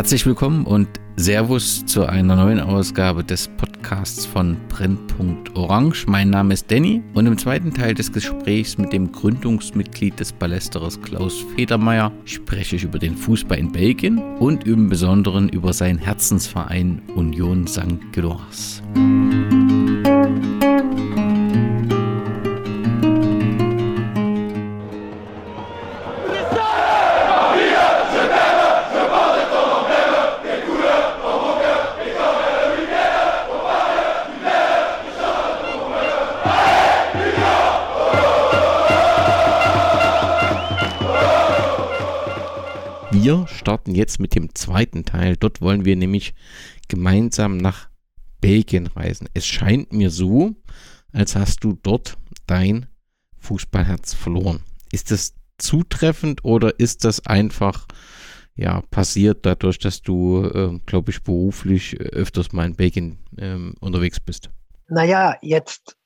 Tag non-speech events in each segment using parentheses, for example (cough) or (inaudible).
Herzlich willkommen und Servus zu einer neuen Ausgabe des Podcasts von Brennpunkt Orange. Mein Name ist Danny und im zweiten Teil des Gesprächs mit dem Gründungsmitglied des Ballesteros Klaus Federmeier spreche ich über den Fußball in Belgien und im Besonderen über seinen Herzensverein Union St. Gilloise. Starten jetzt mit dem zweiten Teil. Dort wollen wir nämlich gemeinsam nach Belgien reisen. Es scheint mir so, als hast du dort dein Fußballherz verloren. Ist das zutreffend oder ist das einfach ja, passiert dadurch, dass du, äh, glaube ich, beruflich öfters mal in Belgien äh, unterwegs bist? Naja, jetzt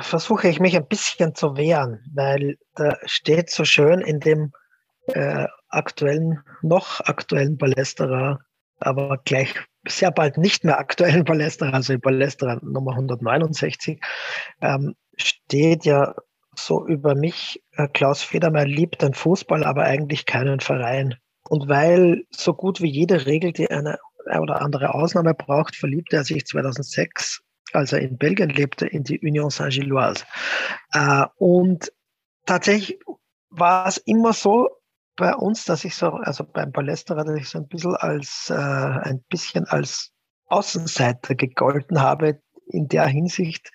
versuche ich mich ein bisschen zu wehren, weil da steht so schön in dem äh, aktuellen, noch aktuellen Ballesterer, aber gleich sehr bald nicht mehr aktuellen Ballesterer, also Ballesterer Nummer 169, ähm, steht ja so über mich, äh, Klaus Federmeier liebt den Fußball, aber eigentlich keinen Verein. Und weil so gut wie jede Regel, die eine oder andere Ausnahme braucht, verliebte er sich 2006, als er in Belgien lebte, in die Union Saint-Gilloise. Äh, und tatsächlich war es immer so, bei uns, dass ich so, also beim Palästerer, dass ich so ein bisschen als, äh, ein bisschen als Außenseiter gegolten habe, in der Hinsicht,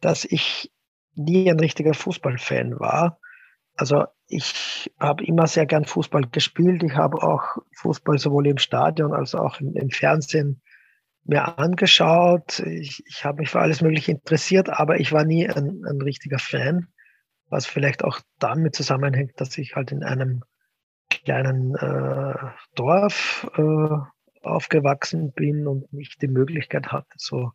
dass ich nie ein richtiger Fußballfan war. Also ich habe immer sehr gern Fußball gespielt. Ich habe auch Fußball sowohl im Stadion als auch im, im Fernsehen mir angeschaut. Ich, ich habe mich für alles Mögliche interessiert, aber ich war nie ein, ein richtiger Fan, was vielleicht auch damit zusammenhängt, dass ich halt in einem kleinen äh, Dorf äh, aufgewachsen bin und nicht die Möglichkeit hatte, so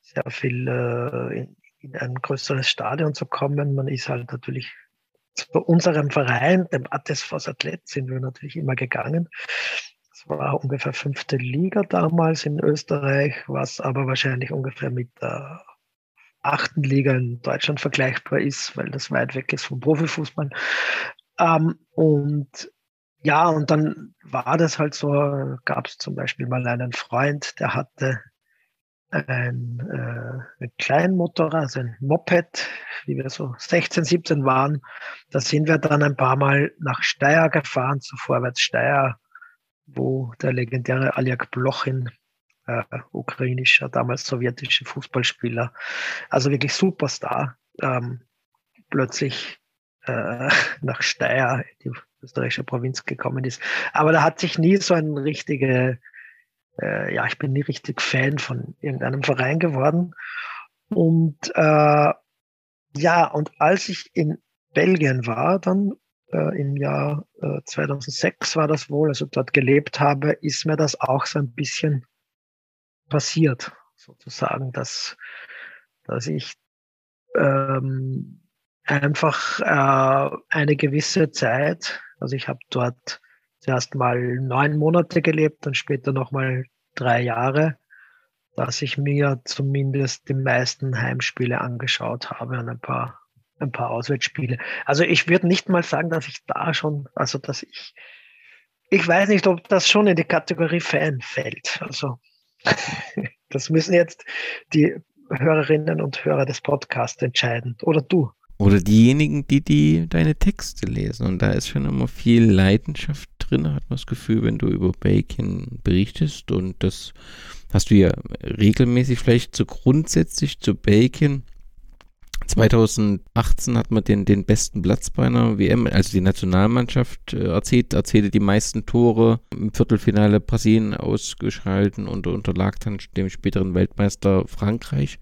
sehr viel äh, in, in ein größeres Stadion zu kommen. Man ist halt natürlich zu unserem Verein, dem Attesfos Athlet, sind wir natürlich immer gegangen. Es war ungefähr fünfte Liga damals in Österreich, was aber wahrscheinlich ungefähr mit der achten Liga in Deutschland vergleichbar ist, weil das weit weg ist vom Profifußball. Ähm, und ja, und dann war das halt so, gab es zum Beispiel mal einen Freund, der hatte ein, äh, ein Kleinmotorrad, also ein Moped, wie wir so 16, 17 waren. Da sind wir dann ein paar Mal nach Steyr gefahren, zu Vorwärts Steyr, wo der legendäre Aljak Blochin, äh, ukrainischer, damals sowjetischer Fußballspieler, also wirklich Superstar, ähm, plötzlich äh, (laughs) nach Steyr, die österreichische Provinz gekommen ist. Aber da hat sich nie so ein richtige, äh, ja, ich bin nie richtig Fan von irgendeinem Verein geworden. Und äh, ja, und als ich in Belgien war, dann äh, im Jahr äh, 2006 war das wohl, also dort gelebt habe, ist mir das auch so ein bisschen passiert, sozusagen, dass, dass ich ähm, einfach äh, eine gewisse Zeit, also ich habe dort zuerst mal neun Monate gelebt und später nochmal drei Jahre, dass ich mir zumindest die meisten Heimspiele angeschaut habe und ein paar, ein paar Auswärtsspiele. Also ich würde nicht mal sagen, dass ich da schon, also dass ich, ich weiß nicht, ob das schon in die Kategorie Fan fällt. Also (laughs) das müssen jetzt die Hörerinnen und Hörer des Podcasts entscheiden. Oder du. Oder diejenigen, die, die deine Texte lesen. Und da ist schon immer viel Leidenschaft drin, hat man das Gefühl, wenn du über Bacon berichtest. Und das hast du ja regelmäßig vielleicht so grundsätzlich zu Bacon. 2018 hat man den, den besten Platz bei einer WM, also die Nationalmannschaft äh, erzählt, erzählte die meisten Tore im Viertelfinale Brasilien ausgeschalten und unterlag dann dem späteren Weltmeister Frankreich.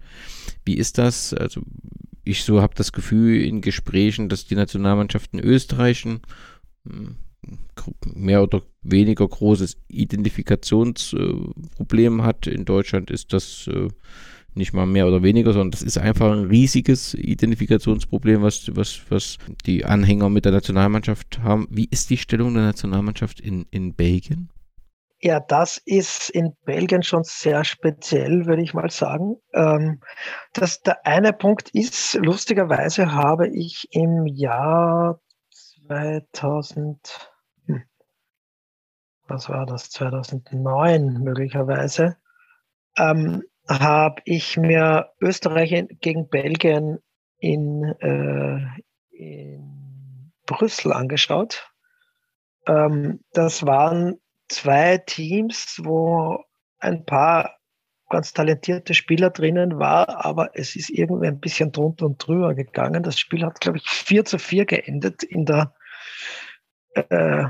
Wie ist das? Also ich so habe das Gefühl in Gesprächen, dass die Nationalmannschaft in Österreich ein hm, mehr oder weniger großes Identifikationsproblem hat. In Deutschland ist das äh, nicht mal mehr oder weniger, sondern das ist einfach ein riesiges Identifikationsproblem, was, was, was die Anhänger mit der Nationalmannschaft haben. Wie ist die Stellung der Nationalmannschaft in, in Belgien? Ja, das ist in Belgien schon sehr speziell, würde ich mal sagen. Ähm, das, der eine Punkt ist, lustigerweise habe ich im Jahr 2000, hm, was war das, 2009 möglicherweise, ähm, habe ich mir Österreich gegen Belgien in, äh, in Brüssel angeschaut. Ähm, das waren zwei Teams, wo ein paar ganz talentierte Spieler drinnen war, aber es ist irgendwie ein bisschen drunter und drüber gegangen. Das Spiel hat, glaube ich, 4 zu 4 geendet in der äh,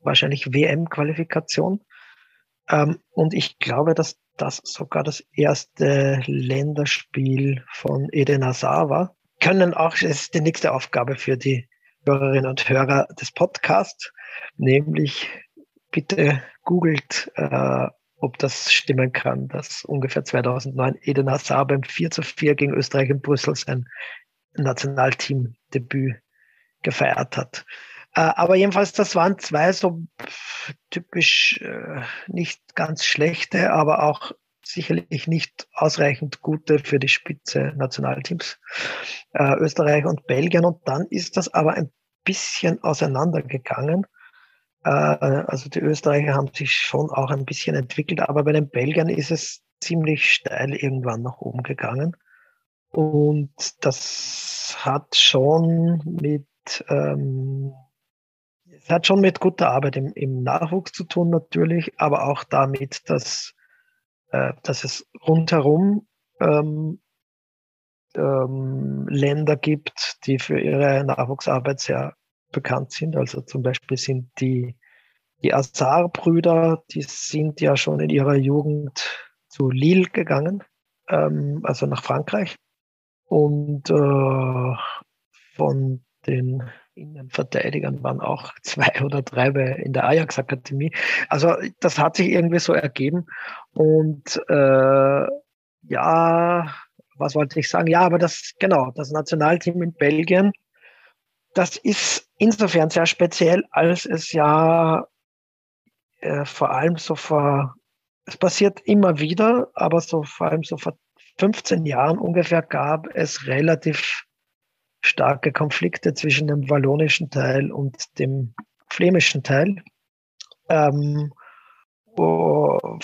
wahrscheinlich WM-Qualifikation. Ähm, und ich glaube, dass das sogar das erste Länderspiel von Eden Hazard war. Können auch, es ist die nächste Aufgabe für die Hörerinnen und Hörer des Podcasts, nämlich bitte googelt, äh, ob das stimmen kann, dass ungefähr 2009 Eden Hazard beim 4 zu 4 gegen Österreich in Brüssel sein Nationalteam-Debüt gefeiert hat. Äh, aber jedenfalls, das waren zwei so typisch äh, nicht ganz schlechte, aber auch sicherlich nicht ausreichend gute für die Spitze Nationalteams, äh, Österreich und Belgien. Und dann ist das aber ein bisschen auseinandergegangen. Äh, also die Österreicher haben sich schon auch ein bisschen entwickelt, aber bei den Belgiern ist es ziemlich steil irgendwann nach oben gegangen. Und das hat schon mit ähm, es hat schon mit guter Arbeit im, im Nachwuchs zu tun natürlich, aber auch damit, dass, äh, dass es rundherum ähm, ähm, Länder gibt, die für ihre Nachwuchsarbeit sehr bekannt sind. Also zum Beispiel sind die, die Azar-Brüder, die sind ja schon in ihrer Jugend zu Lille gegangen, ähm, also nach Frankreich. Und äh, von den Innenverteidigern waren auch (laughs) zwei oder drei in der Ajax-Akademie. Also das hat sich irgendwie so ergeben. Und äh, ja, was wollte ich sagen? Ja, aber das, genau, das Nationalteam in Belgien, das ist insofern sehr speziell, als es ja äh, vor allem so vor, es passiert immer wieder, aber so vor allem so vor 15 Jahren ungefähr gab es relativ starke Konflikte zwischen dem wallonischen Teil und dem flämischen Teil. Ähm, wo,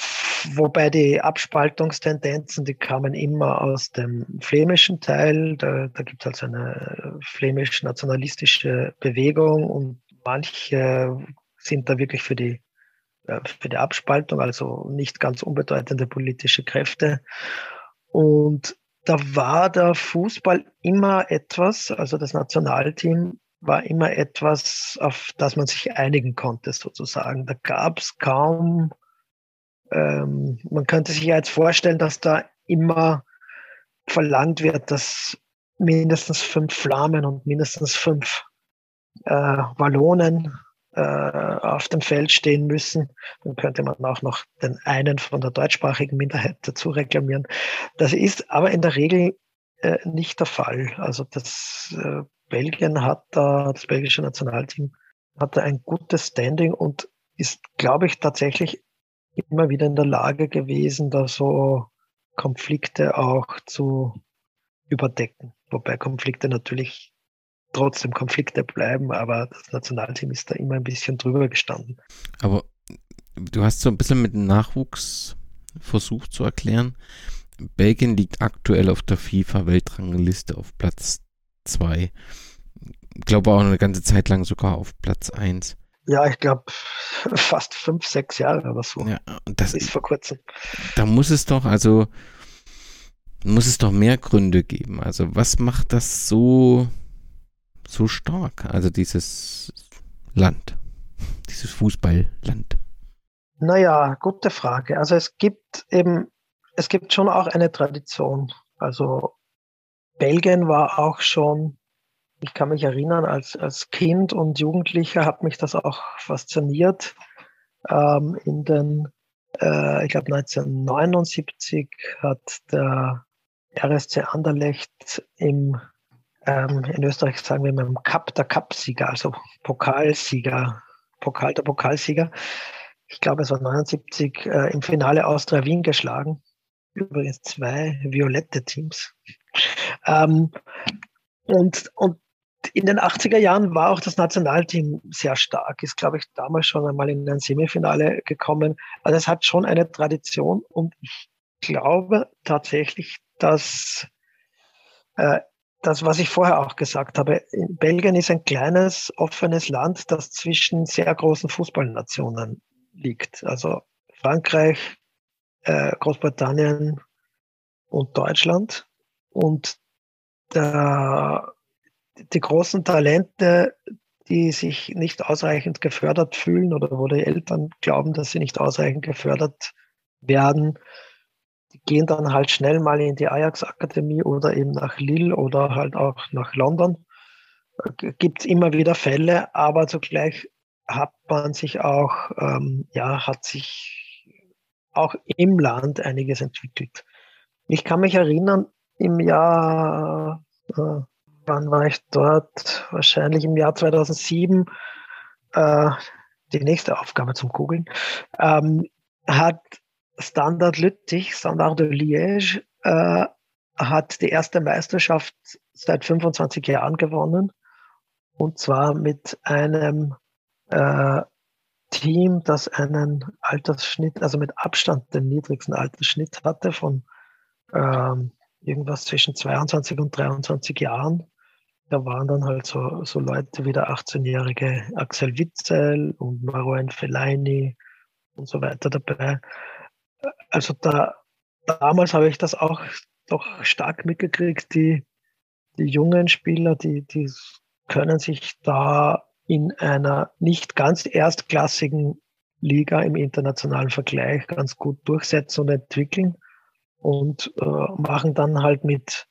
wobei die Abspaltungstendenzen, die kamen immer aus dem flämischen Teil. Da, da gibt es also eine flämisch-nationalistische Bewegung und manche sind da wirklich für die, äh, für die Abspaltung, also nicht ganz unbedeutende politische Kräfte. Und da war der Fußball immer etwas, also das Nationalteam war immer etwas, auf das man sich einigen konnte, sozusagen. Da gab es kaum, ähm, man könnte sich ja jetzt vorstellen, dass da immer verlangt wird, dass mindestens fünf Flamen und mindestens fünf äh, Wallonen äh, auf dem Feld stehen müssen. Dann könnte man auch noch den einen von der deutschsprachigen Minderheit dazu reklamieren. Das ist aber in der Regel äh, nicht der Fall. Also das äh, Belgien hat da, das belgische Nationalteam hat da ein gutes Standing und ist, glaube ich, tatsächlich immer wieder in der Lage gewesen, da so Konflikte auch zu überdecken. Wobei Konflikte natürlich trotzdem Konflikte bleiben, aber das Nationalteam ist da immer ein bisschen drüber gestanden. Aber du hast so ein bisschen mit dem Nachwuchs versucht zu erklären. Belgien liegt aktuell auf der FIFA-Weltrangliste auf Platz 2. Ich glaube auch eine ganze Zeit lang sogar auf Platz 1. Ja, ich glaube fast fünf, sechs Jahre oder so. Ja, das ist vor kurzem. Da muss es doch, also muss es doch mehr Gründe geben. Also was macht das so so stark? Also dieses Land, dieses Fußballland. Naja, gute Frage. Also es gibt eben, es gibt schon auch eine Tradition. Also Belgien war auch schon, ich kann mich erinnern, als, als Kind und Jugendlicher hat mich das auch fasziniert. Ähm, in den, äh, ich glaube 1979 hat der RSC Anderlecht im ähm, in Österreich sagen wir immer Cup, der Cup-Sieger, also Pokalsieger, Pokal, der Pokalsieger, ich glaube es war 79, äh, im Finale Austria Wien geschlagen. Übrigens zwei violette Teams. Ähm, und, und in den 80er Jahren war auch das Nationalteam sehr stark, ist, glaube ich, damals schon einmal in ein Semifinale gekommen. Also es hat schon eine Tradition und ich glaube tatsächlich, dass äh, das, was ich vorher auch gesagt habe, Belgien ist ein kleines, offenes Land, das zwischen sehr großen Fußballnationen liegt. Also Frankreich, äh, Großbritannien und Deutschland. Und der, die großen Talente, die sich nicht ausreichend gefördert fühlen oder wo die Eltern glauben, dass sie nicht ausreichend gefördert werden, die gehen dann halt schnell mal in die Ajax-Akademie oder eben nach Lille oder halt auch nach London. Gibt es immer wieder Fälle, aber zugleich hat man sich auch, ähm, ja, hat sich auch im Land einiges entwickelt. Ich kann mich erinnern, im Jahr, äh, wann war ich dort? Wahrscheinlich im Jahr 2007, äh, die nächste Aufgabe zum Googeln, ähm, hat Standard Lüttich, Standard de Liège, äh, hat die erste Meisterschaft seit 25 Jahren gewonnen. Und zwar mit einem äh, Team, das einen Altersschnitt, also mit Abstand den niedrigsten Altersschnitt hatte von ähm, irgendwas zwischen 22 und 23 Jahren. Da waren dann halt so, so Leute wie der 18-jährige Axel Witzel und Marouane Fellaini und so weiter dabei. Also da, damals habe ich das auch doch stark mitgekriegt, die, die jungen Spieler, die, die können sich da in einer nicht ganz erstklassigen Liga im internationalen Vergleich ganz gut durchsetzen und entwickeln und äh, machen dann halt mit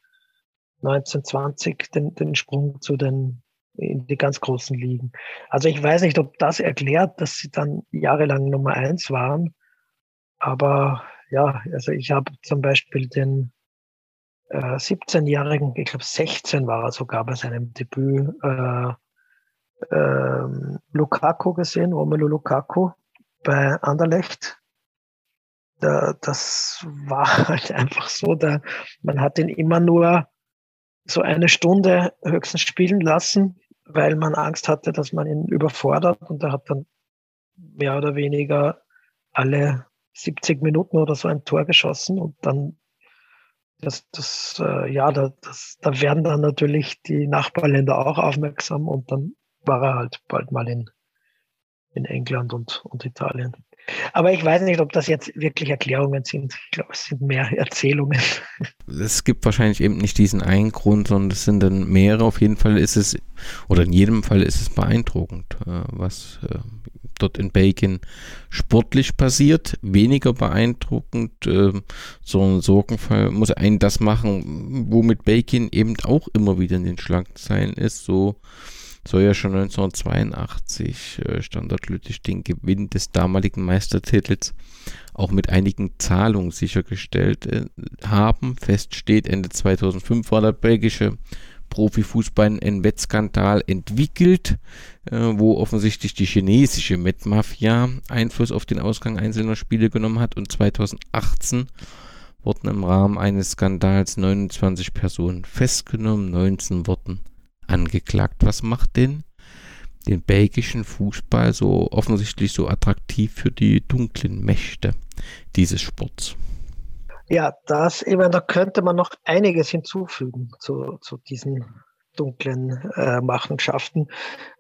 1920 den, den Sprung zu den in die ganz großen Ligen. Also ich weiß nicht, ob das erklärt, dass sie dann jahrelang Nummer eins waren, aber ja, also ich habe zum Beispiel den äh, 17-jährigen, ich glaube 16 war er sogar bei seinem Debüt, äh, äh, Lukaku gesehen, Romelu Lukaku bei Anderlecht. Da, das war (laughs) halt einfach so, da, man hat ihn immer nur so eine Stunde höchstens spielen lassen, weil man Angst hatte, dass man ihn überfordert. Und er hat dann mehr oder weniger alle 70 Minuten oder so ein Tor geschossen. Und dann das, das äh, ja, da, das, da werden dann natürlich die Nachbarländer auch aufmerksam. Und dann war er halt bald mal in, in England und, und Italien. Aber ich weiß nicht, ob das jetzt wirklich Erklärungen sind. Ich glaube, es sind mehr Erzählungen. Es gibt wahrscheinlich eben nicht diesen einen Grund, sondern es sind dann mehrere. Auf jeden Fall ist es, oder in jedem Fall ist es beeindruckend, äh, was äh, dort in Belgien sportlich passiert. Weniger beeindruckend. Äh, so ein Sorgenfall muss einen das machen, womit Belgien eben auch immer wieder in den Schlagzeilen ist. So soll ja schon 1982 äh, Standard Lüttich den Gewinn des damaligen Meistertitels auch mit einigen Zahlungen sichergestellt äh, haben. Fest steht, Ende 2005 war der belgische Profifußball einen Wettskandal entwickelt, äh, wo offensichtlich die chinesische Wettmafia Einfluss auf den Ausgang einzelner Spiele genommen hat und 2018 wurden im Rahmen eines Skandals 29 Personen festgenommen, 19 wurden angeklagt. Was macht denn den belgischen Fußball so offensichtlich so attraktiv für die dunklen Mächte dieses Sports? Ja, das, meine, da könnte man noch einiges hinzufügen zu, zu diesen dunklen äh, Machenschaften.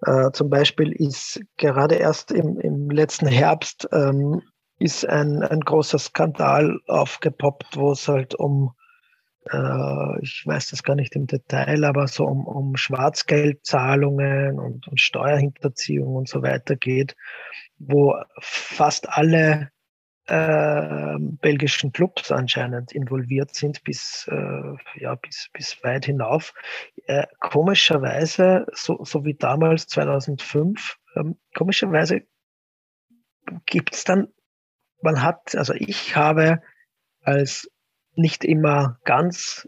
Äh, zum Beispiel ist gerade erst im, im letzten Herbst ähm, ist ein, ein großer Skandal aufgepoppt, wo es halt um äh, ich weiß das gar nicht im Detail, aber so um, um Schwarzgeldzahlungen und, und Steuerhinterziehung und so weiter geht, wo fast alle äh, belgischen Clubs anscheinend involviert sind bis, äh, ja, bis, bis weit hinauf. Äh, komischerweise, so, so wie damals 2005, ähm, komischerweise gibt es dann, man hat, also ich habe als nicht immer ganz,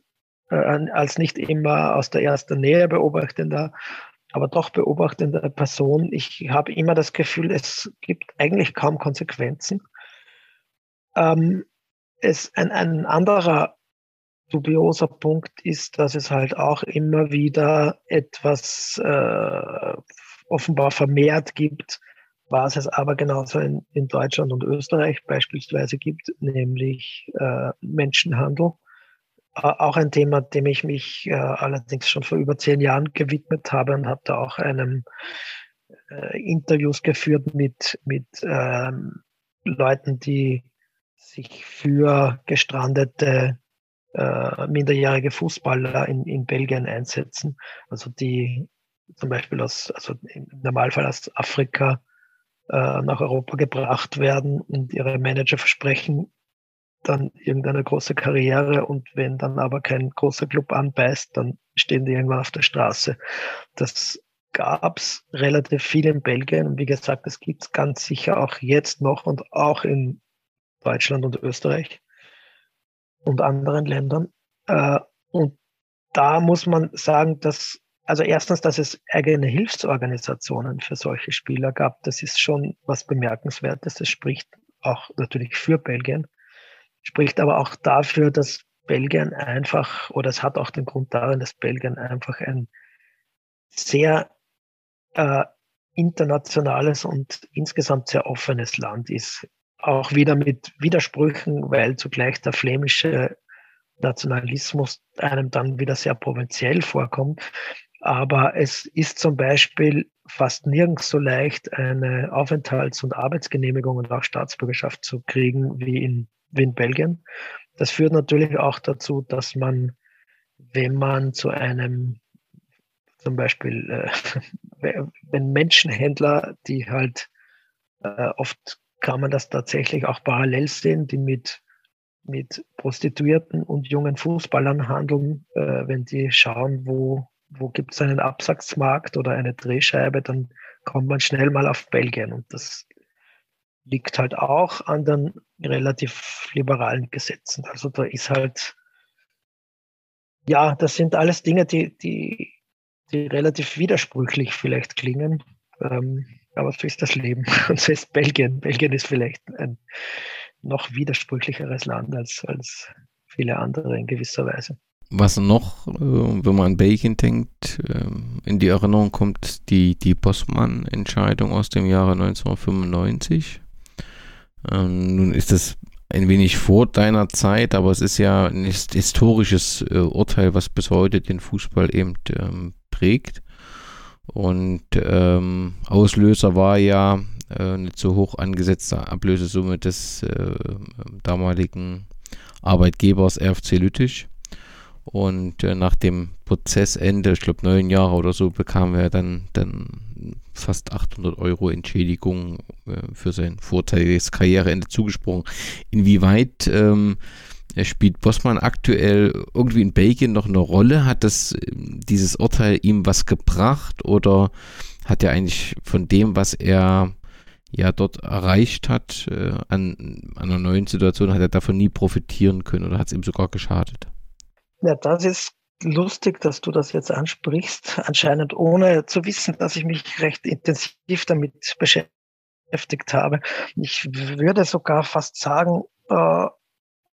äh, als nicht immer aus der ersten Nähe beobachtender, aber doch beobachtende Person. Ich habe immer das Gefühl, es gibt eigentlich kaum Konsequenzen. Ähm, es, ein, ein anderer dubioser Punkt ist, dass es halt auch immer wieder etwas äh, offenbar vermehrt gibt, was es aber genauso in, in Deutschland und Österreich beispielsweise gibt, nämlich äh, Menschenhandel. Äh, auch ein Thema, dem ich mich äh, allerdings schon vor über zehn Jahren gewidmet habe und habe da auch einem äh, Interviews geführt mit, mit ähm, Leuten, die sich für gestrandete äh, minderjährige Fußballer in, in Belgien einsetzen. Also die zum Beispiel aus, also im Normalfall aus Afrika äh, nach Europa gebracht werden und ihre Manager versprechen dann irgendeine große Karriere und wenn dann aber kein großer Club anbeißt, dann stehen die irgendwann auf der Straße. Das gab es relativ viel in Belgien und wie gesagt, das gibt es ganz sicher auch jetzt noch und auch in Deutschland und Österreich und anderen Ländern. Äh, und da muss man sagen, dass also erstens, dass es eigene Hilfsorganisationen für solche Spieler gab, das ist schon was Bemerkenswertes. Das spricht auch natürlich für Belgien, spricht aber auch dafür, dass Belgien einfach, oder es hat auch den Grund darin, dass Belgien einfach ein sehr äh, internationales und insgesamt sehr offenes Land ist. Auch wieder mit Widersprüchen, weil zugleich der flämische Nationalismus einem dann wieder sehr provinziell vorkommt. Aber es ist zum Beispiel fast nirgends so leicht, eine Aufenthalts- und Arbeitsgenehmigung und auch Staatsbürgerschaft zu kriegen wie in, wie in Belgien. Das führt natürlich auch dazu, dass man, wenn man zu einem zum Beispiel, äh, (laughs) wenn Menschenhändler, die halt äh, oft kann man das tatsächlich auch parallel sehen, die mit mit Prostituierten und jungen Fußballern handeln, äh, wenn die schauen, wo wo gibt es einen Absatzmarkt oder eine Drehscheibe, dann kommt man schnell mal auf Belgien. Und das liegt halt auch an den relativ liberalen Gesetzen. Also da ist halt, ja, das sind alles Dinge, die, die, die relativ widersprüchlich vielleicht klingen. Ähm, aber so ist das Leben. (laughs) Und so ist Belgien. Belgien ist vielleicht ein noch widersprüchlicheres Land als, als viele andere in gewisser Weise. Was noch, äh, wenn man an Belgien denkt, äh, in die Erinnerung kommt, die, die Bossmann-Entscheidung aus dem Jahre 1995. Ähm, nun ist das ein wenig vor deiner Zeit, aber es ist ja ein historisches äh, Urteil, was bis heute den Fußball eben ähm, prägt. Und ähm, Auslöser war ja äh, eine zu hoch angesetzte Ablösesumme des damaligen Arbeitgebers RFC Lüttich. Und äh, nach dem Prozessende, ich glaube neun Jahre oder so, bekam er dann, dann fast 800 Euro Entschädigung äh, für sein vorteiliges Karriereende zugesprochen. Inwieweit ähm, spielt Bossmann aktuell irgendwie in Belgien noch eine Rolle? Hat das dieses Urteil ihm was gebracht oder hat er eigentlich von dem, was er ja dort erreicht hat, äh, an, an einer neuen Situation, hat er davon nie profitieren können oder hat es ihm sogar geschadet? Ja, das ist lustig, dass du das jetzt ansprichst, anscheinend ohne zu wissen, dass ich mich recht intensiv damit beschäftigt habe. Ich würde sogar fast sagen, äh,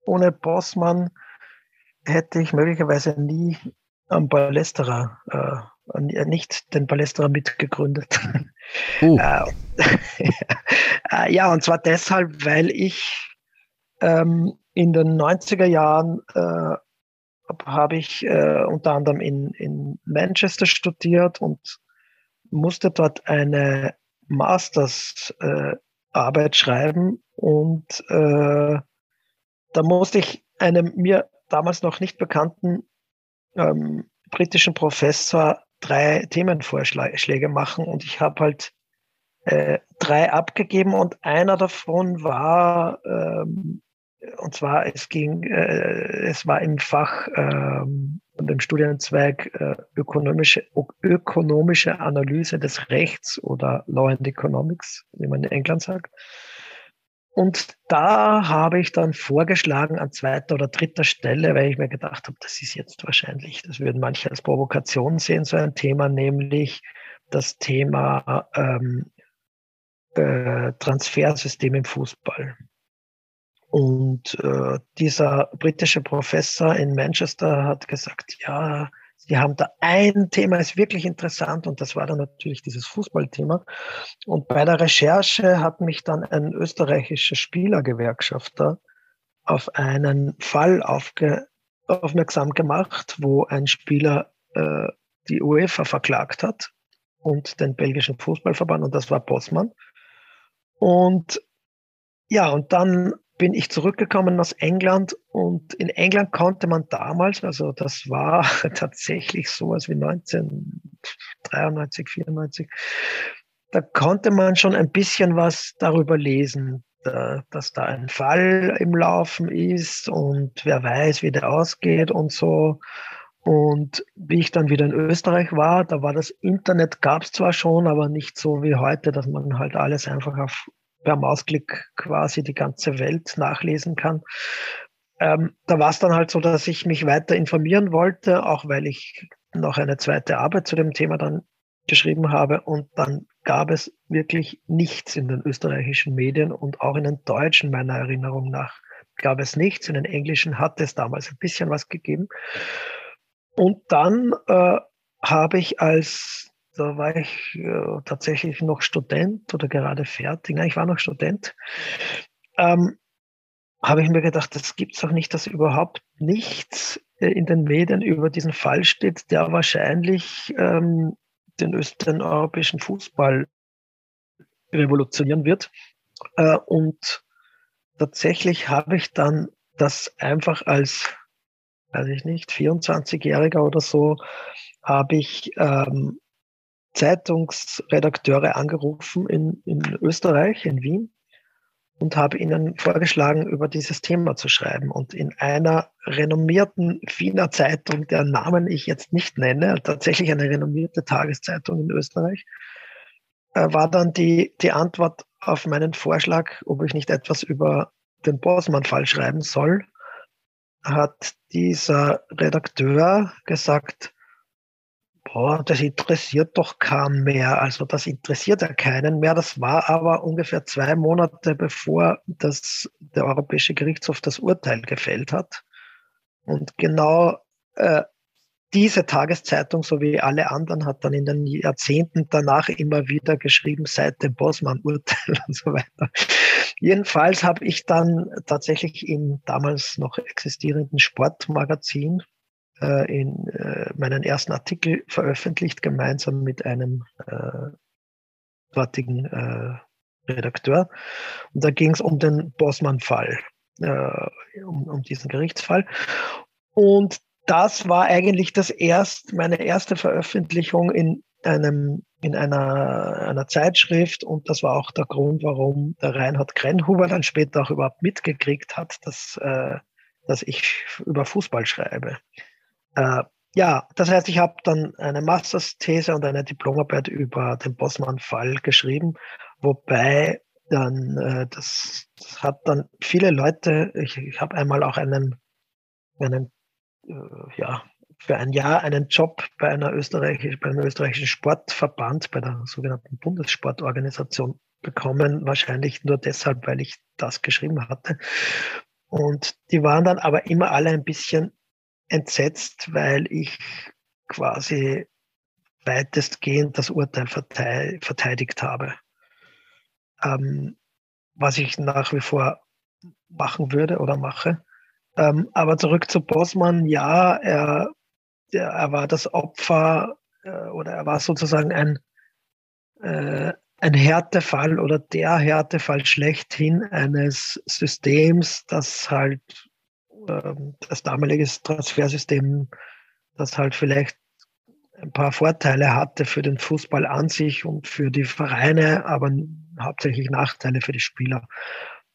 ohne Bossmann hätte ich möglicherweise nie am Ballesterer, äh, nicht den Ballesterer mitgegründet. Uh. (laughs) (laughs) äh, ja, und zwar deshalb, weil ich ähm, in den 90er Jahren äh, habe ich äh, unter anderem in, in Manchester studiert und musste dort eine Mastersarbeit äh, schreiben und äh, da musste ich einem mir damals noch nicht bekannten ähm, britischen Professor drei Themenvorschläge machen und ich habe halt äh, drei abgegeben und einer davon war ähm, und zwar, es ging, äh, es war im Fach und im Studienzweig äh, ökonomische, ökonomische Analyse des Rechts oder Law and Economics, wie man in England sagt. Und da habe ich dann vorgeschlagen an zweiter oder dritter Stelle, weil ich mir gedacht habe, das ist jetzt wahrscheinlich, das würden manche als Provokation sehen, so ein Thema, nämlich das Thema ähm, äh, Transfersystem im Fußball. Und äh, dieser britische Professor in Manchester hat gesagt, ja, Sie haben da ein Thema, ist wirklich interessant und das war dann natürlich dieses Fußballthema. Und bei der Recherche hat mich dann ein österreichischer Spielergewerkschafter auf einen Fall aufge aufmerksam gemacht, wo ein Spieler äh, die UEFA verklagt hat und den belgischen Fußballverband und das war Bosman. Und ja, und dann bin ich zurückgekommen aus England und in England konnte man damals, also das war (laughs) tatsächlich sowas wie 1993, 94, da konnte man schon ein bisschen was darüber lesen, dass da ein Fall im Laufen ist und wer weiß, wie der ausgeht und so. Und wie ich dann wieder in Österreich war, da war das Internet, gab es zwar schon, aber nicht so wie heute, dass man halt alles einfach auf per Mausklick quasi die ganze Welt nachlesen kann. Ähm, da war es dann halt so, dass ich mich weiter informieren wollte, auch weil ich noch eine zweite Arbeit zu dem Thema dann geschrieben habe. Und dann gab es wirklich nichts in den österreichischen Medien und auch in den deutschen, meiner Erinnerung nach, gab es nichts. In den englischen hat es damals ein bisschen was gegeben. Und dann äh, habe ich als da war ich äh, tatsächlich noch Student oder gerade fertig. Nein, ich war noch Student. Ähm, habe ich mir gedacht, das gibt es doch nicht, dass überhaupt nichts äh, in den Medien über diesen Fall steht, der wahrscheinlich ähm, den, den europäischen Fußball revolutionieren wird. Äh, und tatsächlich habe ich dann das einfach als, weiß ich nicht, 24-Jähriger oder so, habe ich ähm, Zeitungsredakteure angerufen in, in Österreich, in Wien, und habe ihnen vorgeschlagen, über dieses Thema zu schreiben. Und in einer renommierten Wiener Zeitung, deren Namen ich jetzt nicht nenne, tatsächlich eine renommierte Tageszeitung in Österreich, äh, war dann die, die Antwort auf meinen Vorschlag, ob ich nicht etwas über den Bosman-Fall schreiben soll, hat dieser Redakteur gesagt, boah, das interessiert doch keinen mehr. Also das interessiert ja keinen mehr. Das war aber ungefähr zwei Monate bevor das, der Europäische Gerichtshof das Urteil gefällt hat. Und genau äh, diese Tageszeitung, so wie alle anderen, hat dann in den Jahrzehnten danach immer wieder geschrieben, seit dem Bosman-Urteil (laughs) und so weiter. Jedenfalls habe ich dann tatsächlich im damals noch existierenden Sportmagazin in äh, meinen ersten Artikel veröffentlicht, gemeinsam mit einem äh, dortigen äh, Redakteur. Und da ging es um den Bossmann-Fall, äh, um, um diesen Gerichtsfall. Und das war eigentlich das erst, meine erste Veröffentlichung in einem, in einer, einer Zeitschrift und das war auch der Grund, warum der Reinhard Krenhuber dann später auch überhaupt mitgekriegt hat, dass, äh, dass ich über Fußball schreibe. Äh, ja, das heißt, ich habe dann eine Mastersthese und eine Diplomarbeit über den Bossmann-Fall geschrieben, wobei dann äh, das, das, hat dann viele Leute, ich, ich habe einmal auch einen, einen äh, ja, für ein Jahr einen Job bei einer österreichischen, bei einem österreichischen Sportverband, bei der sogenannten Bundessportorganisation bekommen, wahrscheinlich nur deshalb, weil ich das geschrieben hatte. Und die waren dann aber immer alle ein bisschen entsetzt, weil ich quasi weitestgehend das Urteil verteidigt habe. Ähm, was ich nach wie vor machen würde oder mache. Ähm, aber zurück zu Bosman, ja, er, er war das Opfer äh, oder er war sozusagen ein, äh, ein Härtefall oder der Härtefall schlechthin eines Systems, das halt das damalige Transfersystem, das halt vielleicht ein paar Vorteile hatte für den Fußball an sich und für die Vereine, aber hauptsächlich Nachteile für die Spieler.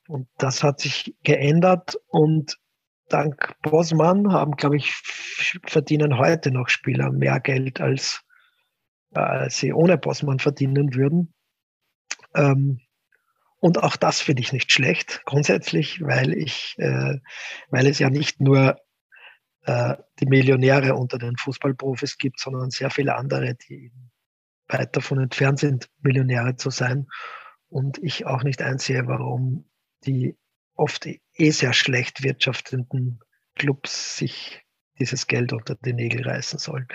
Und das hat sich geändert und dank Bosman haben, glaube ich, verdienen heute noch Spieler mehr Geld als, als sie ohne Bosman verdienen würden. Ähm, und auch das finde ich nicht schlecht, grundsätzlich, weil ich, äh, weil es ja nicht nur äh, die Millionäre unter den Fußballprofis gibt, sondern sehr viele andere, die weit davon entfernt sind, Millionäre zu sein. Und ich auch nicht einsehe, warum die oft eh sehr schlecht wirtschaftenden Clubs sich dieses Geld unter die Nägel reißen sollen.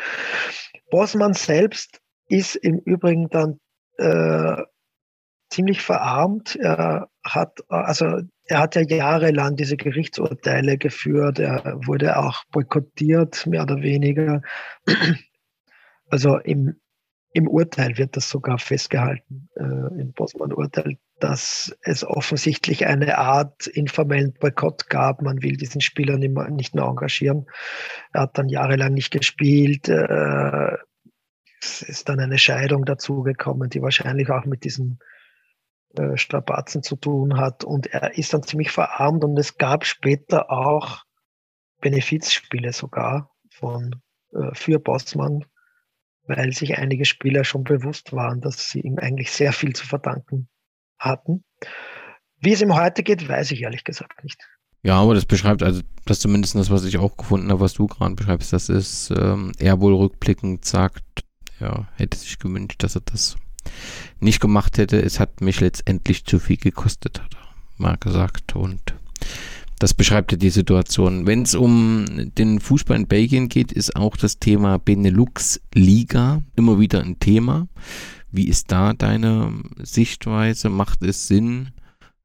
Bosman selbst ist im Übrigen dann äh, ziemlich verarmt. Er hat, also er hat ja jahrelang diese Gerichtsurteile geführt. Er wurde auch boykottiert, mehr oder weniger. Also im, im Urteil wird das sogar festgehalten, äh, im Bosman-Urteil, dass es offensichtlich eine Art informellen Boykott gab. Man will diesen Spieler nicht mehr, nicht mehr engagieren. Er hat dann jahrelang nicht gespielt. Äh, es ist dann eine Scheidung dazugekommen, die wahrscheinlich auch mit diesen äh, Strapazen zu tun hat. Und er ist dann ziemlich verarmt und es gab später auch Benefizspiele sogar von, äh, für Bossmann, weil sich einige Spieler schon bewusst waren, dass sie ihm eigentlich sehr viel zu verdanken hatten. Wie es ihm heute geht, weiß ich ehrlich gesagt nicht. Ja, aber das beschreibt, also das ist zumindest das, was ich auch gefunden habe, was du gerade beschreibst, das ist, ähm, er wohl rückblickend sagt, ja, hätte sich gewünscht, dass er das nicht gemacht hätte. Es hat mich letztendlich zu viel gekostet, hat er mal gesagt. Und das beschreibt ja die Situation. Wenn es um den Fußball in Belgien geht, ist auch das Thema Benelux-Liga immer wieder ein Thema. Wie ist da deine Sichtweise? Macht es Sinn,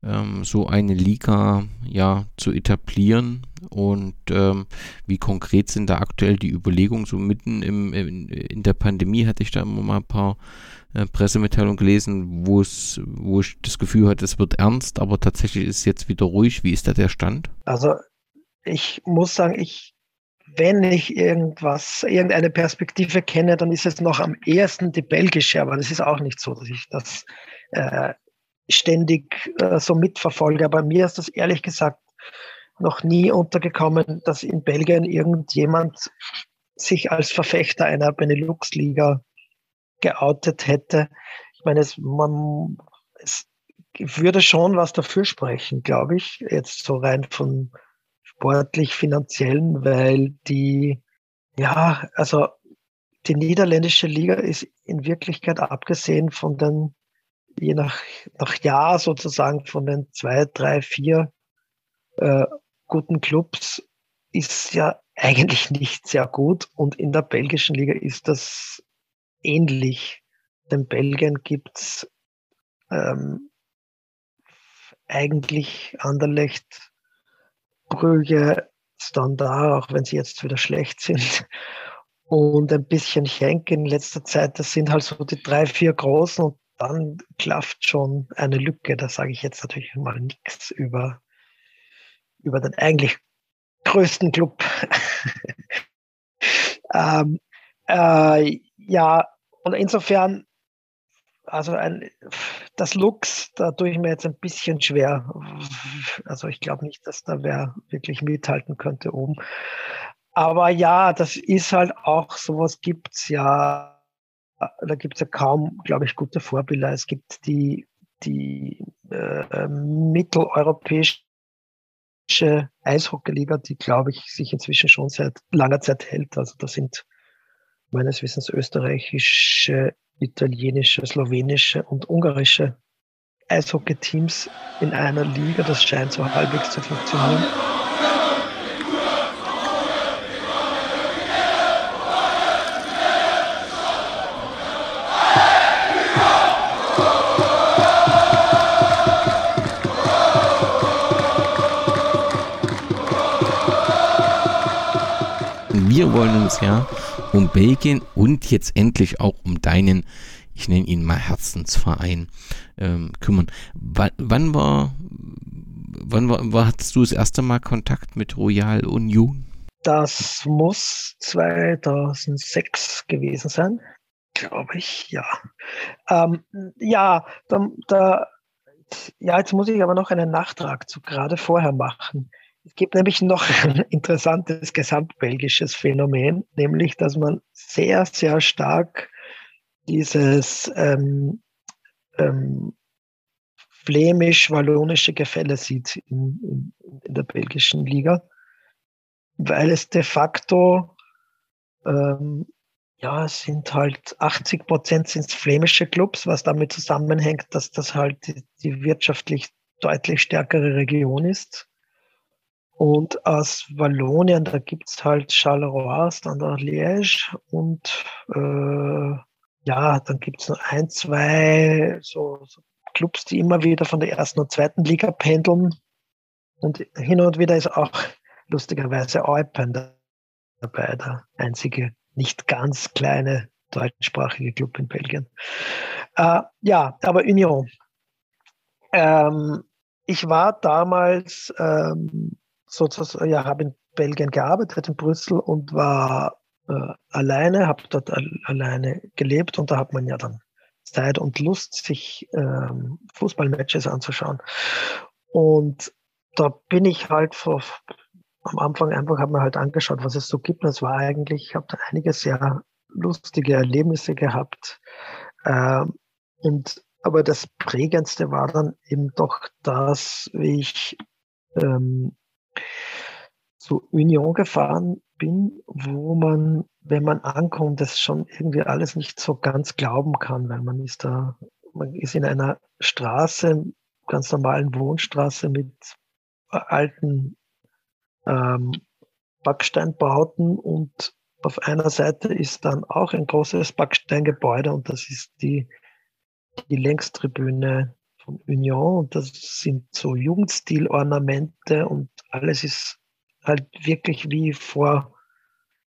ähm, so eine Liga ja zu etablieren? Und ähm, wie konkret sind da aktuell die Überlegungen? So mitten im, in, in der Pandemie hatte ich da immer mal ein paar äh, Pressemitteilungen gelesen, wo wo ich das Gefühl hatte, es wird ernst, aber tatsächlich ist es jetzt wieder ruhig. Wie ist da der Stand? Also ich muss sagen, ich wenn ich irgendwas, irgendeine Perspektive kenne, dann ist es noch am ehesten die belgische, aber das ist auch nicht so, dass ich das äh, ständig äh, so mitverfolge. Aber mir ist das ehrlich gesagt noch nie untergekommen, dass in Belgien irgendjemand sich als Verfechter einer Benelux-Liga geoutet hätte. Ich meine, es, man, es würde schon was dafür sprechen, glaube ich, jetzt so rein von sportlich finanziellen, weil die, ja, also die niederländische Liga ist in Wirklichkeit abgesehen von den, je nach, nach Jahr sozusagen von den zwei, drei, vier äh, guten Clubs ist ja eigentlich (laughs) nicht sehr gut. Und in der belgischen Liga ist das ähnlich. In Belgien gibt's ähm, eigentlich Anderlecht, Brügge, Standard, auch wenn sie jetzt wieder schlecht sind. (laughs) Und ein bisschen Schenk in letzter Zeit, das sind halt so die drei, vier großen und dann klafft schon eine Lücke. Da sage ich jetzt natürlich mal nichts über über den eigentlich größten Club. (laughs) ähm, äh, ja, und insofern, also ein, das Lux, da tue ich mir jetzt ein bisschen schwer. Also ich glaube nicht, dass da wer wirklich mithalten könnte oben. Aber ja, das ist halt auch, sowas gibt es ja, da gibt es ja kaum, glaube ich, gute Vorbilder. Es gibt die, die äh, mitteleuropäischen Eishockeyliga, die, glaube ich, sich inzwischen schon seit langer Zeit hält. Also da sind meines Wissens österreichische, italienische, slowenische und ungarische Eishockey-Teams in einer Liga. Das scheint so halbwegs zu funktionieren. Wir wollen uns ja um Belgien und jetzt endlich auch um deinen, ich nenne ihn mal Herzensverein, ähm, kümmern. W wann war, wann war, war, hattest du das erste Mal Kontakt mit Royal Union? Das muss 2006 gewesen sein, glaube ich, ja. Ähm, ja, da, da, ja, jetzt muss ich aber noch einen Nachtrag zu gerade vorher machen. Es gibt nämlich noch ein (laughs) interessantes gesamtbelgisches Phänomen, nämlich dass man sehr, sehr stark dieses ähm, ähm, flämisch-wallonische Gefälle sieht in, in, in, der belgischen Liga, weil es de facto ähm, ja, es sind halt 80 Prozent sind flämische Clubs, was damit zusammenhängt, dass das halt die, die wirtschaftlich deutlich stärkere Region ist. Und aus Wallonien, da gibt's halt Charleroi, Standard Liège und äh, ja, dann gibt's noch ein, zwei so, so Clubs, die immer wieder von der ersten und zweiten Liga pendeln. Und hin und wieder ist auch lustigerweise Eupen dabei, der einzige nicht ganz kleine deutschsprachige Club in Belgien. Äh, ja, aber Union. Ähm, ich war damals ähm, sozusagen, ja, habe in Belgien gearbeitet, in Brüssel und war äh, alleine, habe dort al alleine gelebt und da hat man ja dann Zeit und Lust, sich ähm, Fußballmatches anzuschauen. Und da bin ich halt vor, am Anfang einfach, habe mir halt angeschaut, was es so gibt. Und es war eigentlich, ich habe da einige sehr lustige Erlebnisse gehabt. Ähm, und aber das prägendste war dann eben doch das, wie ich ähm, zu Union gefahren bin, wo man, wenn man ankommt, das schon irgendwie alles nicht so ganz glauben kann, weil man ist da, man ist in einer Straße, ganz normalen Wohnstraße mit alten ähm, Backsteinbauten und auf einer Seite ist dann auch ein großes Backsteingebäude und das ist die, die Längstribüne von Union und das sind so Jugendstilornamente und alles ist halt wirklich wie vor,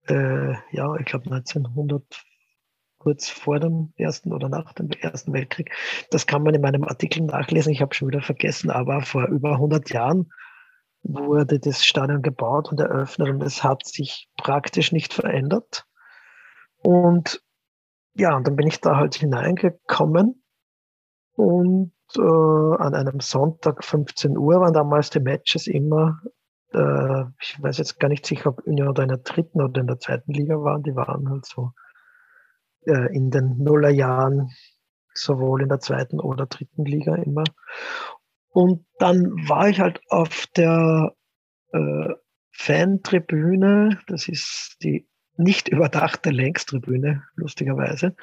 äh, ja, ich glaube 1900, kurz vor dem Ersten oder nach dem Ersten Weltkrieg. Das kann man in meinem Artikel nachlesen. Ich habe schon wieder vergessen, aber vor über 100 Jahren wurde das Stadion gebaut und eröffnet und es hat sich praktisch nicht verändert. Und ja, und dann bin ich da halt hineingekommen und äh, an einem Sonntag 15 Uhr waren damals die Matches immer, äh, ich weiß jetzt gar nicht sicher, ob in der dritten oder in der zweiten Liga waren, die waren halt so äh, in den Nullerjahren sowohl in der zweiten oder dritten Liga immer. Und dann war ich halt auf der äh, Fantribüne, das ist die nicht überdachte Längstribüne, lustigerweise.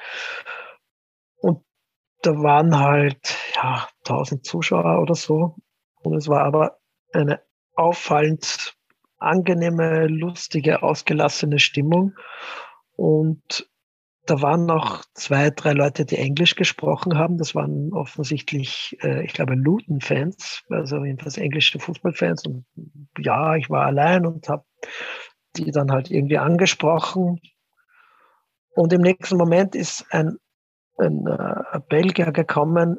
Und da waren halt ja 1000 Zuschauer oder so. Und es war aber eine auffallend angenehme, lustige, ausgelassene Stimmung. Und da waren noch zwei, drei Leute, die Englisch gesprochen haben. Das waren offensichtlich, äh, ich glaube, Luton-Fans, also jedenfalls englische Fußballfans. Und ja, ich war allein und habe die dann halt irgendwie angesprochen. Und im nächsten Moment ist ein, ein, äh, Belgier gekommen,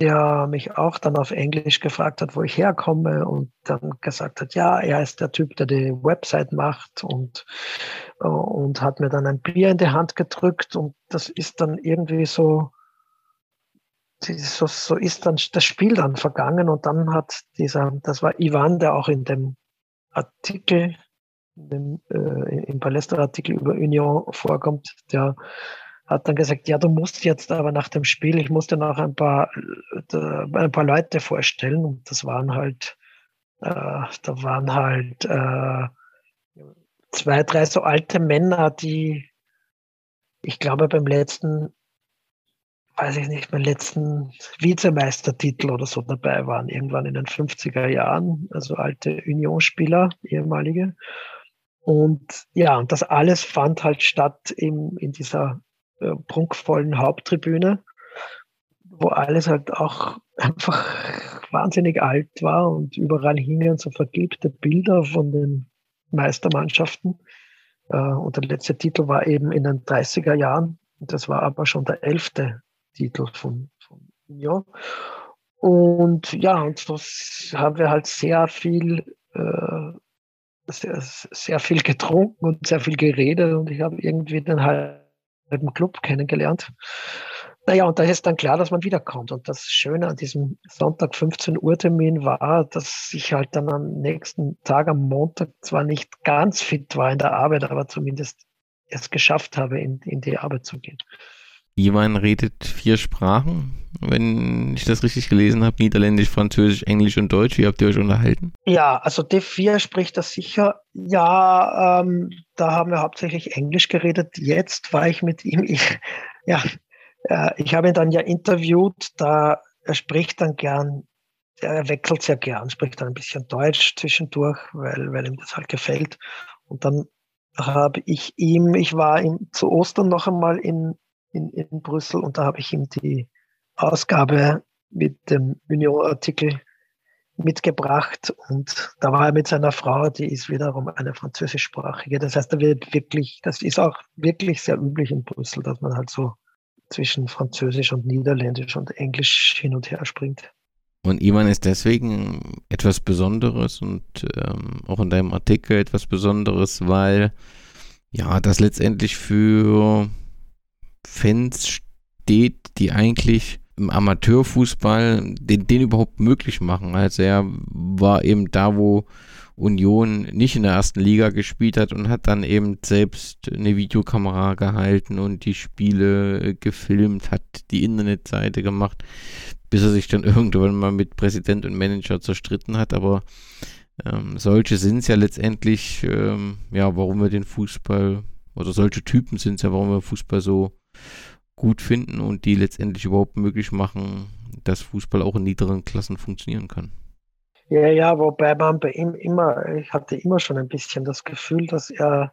der mich auch dann auf Englisch gefragt hat, wo ich herkomme und dann gesagt hat, ja, er ist der Typ, der die Website macht und, äh, und hat mir dann ein Bier in die Hand gedrückt und das ist dann irgendwie so, so, so ist dann das Spiel dann vergangen und dann hat dieser, das war Ivan, der auch in dem Artikel, in dem, äh, im Palästra-Artikel über Union vorkommt, der hat dann gesagt, ja, du musst jetzt aber nach dem Spiel, ich musste noch ein paar, äh, ein paar Leute vorstellen und das waren halt, äh, da waren halt äh, zwei, drei so alte Männer, die, ich glaube, beim letzten, weiß ich nicht, beim letzten Vizemeistertitel oder so dabei waren, irgendwann in den 50er Jahren, also alte Union-Spieler, ehemalige. Und ja, und das alles fand halt statt im, in dieser prunkvollen Haupttribüne, wo alles halt auch einfach wahnsinnig alt war und überall hingen so vergilbte Bilder von den Meistermannschaften. Äh, und der letzte Titel war eben in den 30er Jahren. Das war aber schon der elfte Titel von, von Union. Und ja, und so haben wir halt sehr viel, äh, sehr, sehr viel getrunken und sehr viel geredet und ich habe irgendwie dann halt im Club kennengelernt. Naja, und da ist dann klar, dass man wiederkommt. Und das Schöne an diesem Sonntag 15 Uhr Termin war, dass ich halt dann am nächsten Tag, am Montag, zwar nicht ganz fit war in der Arbeit, aber zumindest es geschafft habe, in, in die Arbeit zu gehen. Ivan redet vier Sprachen, wenn ich das richtig gelesen habe. Niederländisch, Französisch, Englisch und Deutsch. Wie habt ihr euch unterhalten? Ja, also D4 spricht das sicher. Ja, ähm, da haben wir hauptsächlich Englisch geredet. Jetzt war ich mit ihm, ich, ja, äh, ich habe ihn dann ja interviewt, da er spricht dann gern, er wechselt sehr gern, spricht dann ein bisschen Deutsch zwischendurch, weil, weil ihm das halt gefällt. Und dann habe ich ihm, ich war ihm zu Ostern noch einmal in, in, in Brüssel und da habe ich ihm die Ausgabe mit dem Union-Artikel mitgebracht und da war er mit seiner Frau, die ist wiederum eine französischsprachige. Das heißt, da wird wirklich, das ist auch wirklich sehr üblich in Brüssel, dass man halt so zwischen Französisch und Niederländisch und Englisch hin und her springt. Und Ivan ist deswegen etwas Besonderes und ähm, auch in deinem Artikel etwas Besonderes, weil ja, das letztendlich für Fans steht, die eigentlich im Amateurfußball den, den überhaupt möglich machen. Also er war eben da, wo Union nicht in der ersten Liga gespielt hat und hat dann eben selbst eine Videokamera gehalten und die Spiele gefilmt, hat die Internetseite gemacht, bis er sich dann (laughs) irgendwann mal mit Präsident und Manager zerstritten hat. Aber ähm, solche sind es ja letztendlich, ähm, ja, warum wir den Fußball, oder solche Typen sind es ja, warum wir Fußball so gut finden und die letztendlich überhaupt möglich machen, dass Fußball auch in niederen Klassen funktionieren kann. Ja, ja, wobei man bei ihm immer, ich hatte immer schon ein bisschen das Gefühl, dass er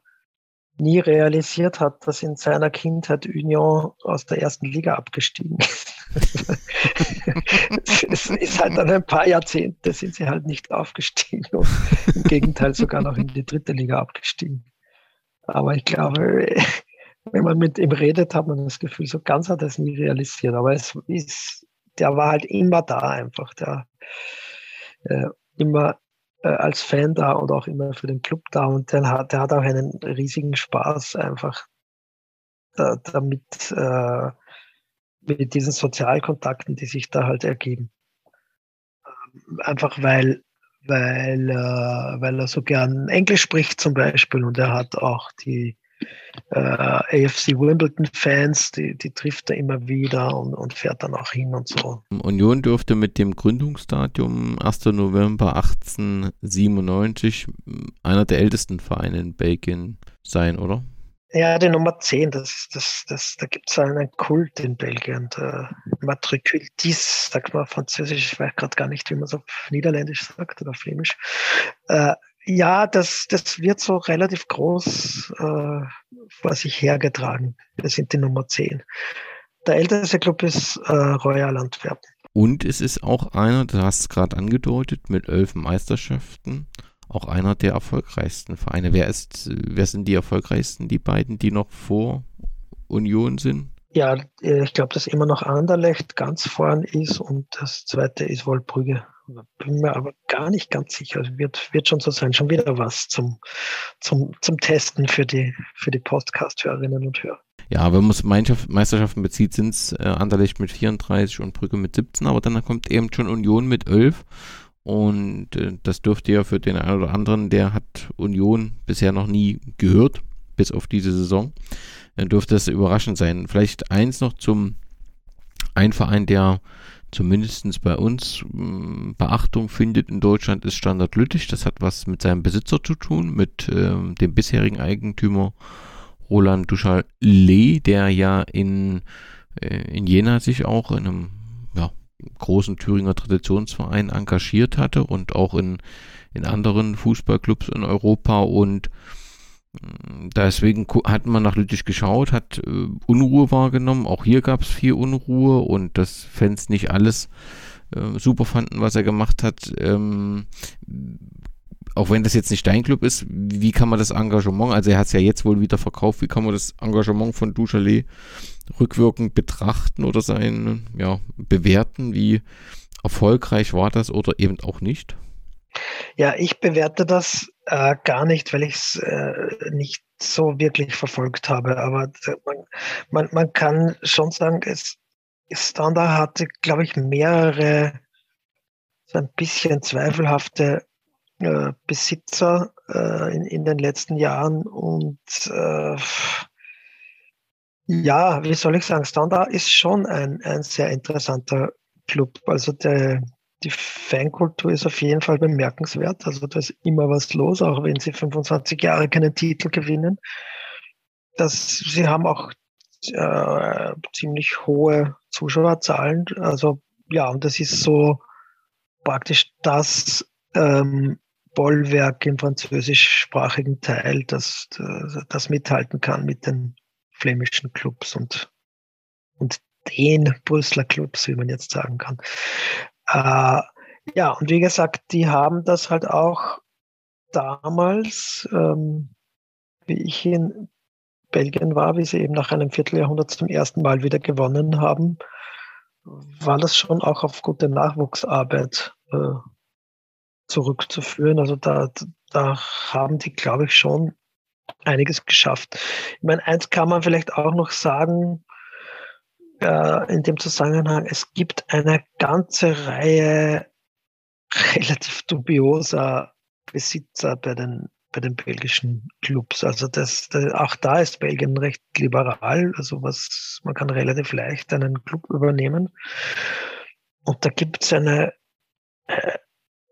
nie realisiert hat, dass in seiner Kindheit Union aus der ersten Liga abgestiegen ist. (laughs) es ist halt dann ein paar Jahrzehnte sind sie halt nicht aufgestiegen und im Gegenteil sogar noch in die dritte Liga abgestiegen. Aber ich glaube, wenn man mit ihm redet, hat man das Gefühl, so ganz hat er es nie realisiert. Aber es ist, der war halt immer da einfach. Der, äh, immer äh, als Fan da und auch immer für den Club da und der hat, der hat auch einen riesigen Spaß einfach da, damit äh, mit diesen Sozialkontakten, die sich da halt ergeben. Ähm, einfach weil weil, äh, weil er so gern Englisch spricht zum Beispiel und er hat auch die äh, AFC Wimbledon-Fans, die, die trifft er immer wieder und, und fährt dann auch hin und so. Union dürfte mit dem Gründungsdatum 1. November 1897 einer der ältesten Vereine in Belgien sein, oder? Ja, die Nummer 10, das, das, das, da gibt es einen Kult in Belgien, der Matricultis, sagt man französisch, ich weiß gerade gar nicht, wie man es auf Niederländisch sagt oder Flämisch. Äh, ja, das, das wird so relativ groß äh, vor sich hergetragen. Wir sind die Nummer 10. Der älteste Club ist äh, Royal Antwerpen. Und es ist auch einer, du hast es gerade angedeutet, mit elf Meisterschaften, auch einer der erfolgreichsten Vereine. Wer, ist, wer sind die erfolgreichsten, die beiden, die noch vor Union sind? Ja, ich glaube, dass immer noch Anderlecht ganz vorn ist und das zweite ist wohl Brügge. Bin mir aber gar nicht ganz sicher. Also wird, wird schon so sein. Schon wieder was zum, zum, zum Testen für die, für die Podcast-Hörerinnen und Hörer. Ja, wenn man es Meisterschaften bezieht, sind es äh, Anderlecht mit 34 und Brügge mit 17, aber dann kommt eben schon Union mit 11. Und äh, das dürfte ja für den einen oder anderen, der hat Union bisher noch nie gehört, bis auf diese Saison, äh, dürfte das überraschend sein. Vielleicht eins noch zum ein Verein, der zumindest bei uns äh, Beachtung findet in Deutschland, ist Standard Lüttich. Das hat was mit seinem Besitzer zu tun, mit äh, dem bisherigen Eigentümer Roland Duchalet, der ja in, äh, in Jena sich auch in einem ja, großen Thüringer Traditionsverein engagiert hatte und auch in, in anderen Fußballclubs in Europa und Deswegen hat man nach Lüttich geschaut, hat äh, Unruhe wahrgenommen. Auch hier gab es viel Unruhe und dass Fans nicht alles äh, super fanden, was er gemacht hat. Ähm, auch wenn das jetzt nicht dein Club ist, wie kann man das Engagement, also er hat es ja jetzt wohl wieder verkauft, wie kann man das Engagement von Duchalet rückwirkend betrachten oder sein, ja, bewerten? Wie erfolgreich war das oder eben auch nicht? Ja, ich bewerte das äh, gar nicht, weil ich es äh, nicht so wirklich verfolgt habe. Aber man, man, man kann schon sagen, es, Standard hatte, glaube ich, mehrere so ein bisschen zweifelhafte äh, Besitzer äh, in, in den letzten Jahren und äh, Ja, wie soll ich sagen, Standard ist schon ein, ein sehr interessanter Club. Also der, die Fankultur ist auf jeden Fall bemerkenswert. Also da ist immer was los, auch wenn sie 25 Jahre keinen Titel gewinnen. Das, sie haben auch äh, ziemlich hohe Zuschauerzahlen. Also ja, und das ist so praktisch das ähm, Bollwerk im französischsprachigen Teil, das, das mithalten kann mit den flämischen Clubs und, und den Brüsseler Clubs, wie man jetzt sagen kann. Äh, ja, und wie gesagt, die haben das halt auch damals, ähm, wie ich in Belgien war, wie sie eben nach einem Vierteljahrhundert zum ersten Mal wieder gewonnen haben, war das schon auch auf gute Nachwuchsarbeit äh, zurückzuführen. Also da, da haben die, glaube ich, schon einiges geschafft. Ich meine, eins kann man vielleicht auch noch sagen, äh, in dem Zusammenhang, es gibt eine ganze Reihe relativ dubioser Besitzer bei den, bei den belgischen Clubs. Also das, das, auch da ist Belgien recht liberal. Also was, man kann relativ leicht einen Club übernehmen. Und da gibt es eine äh,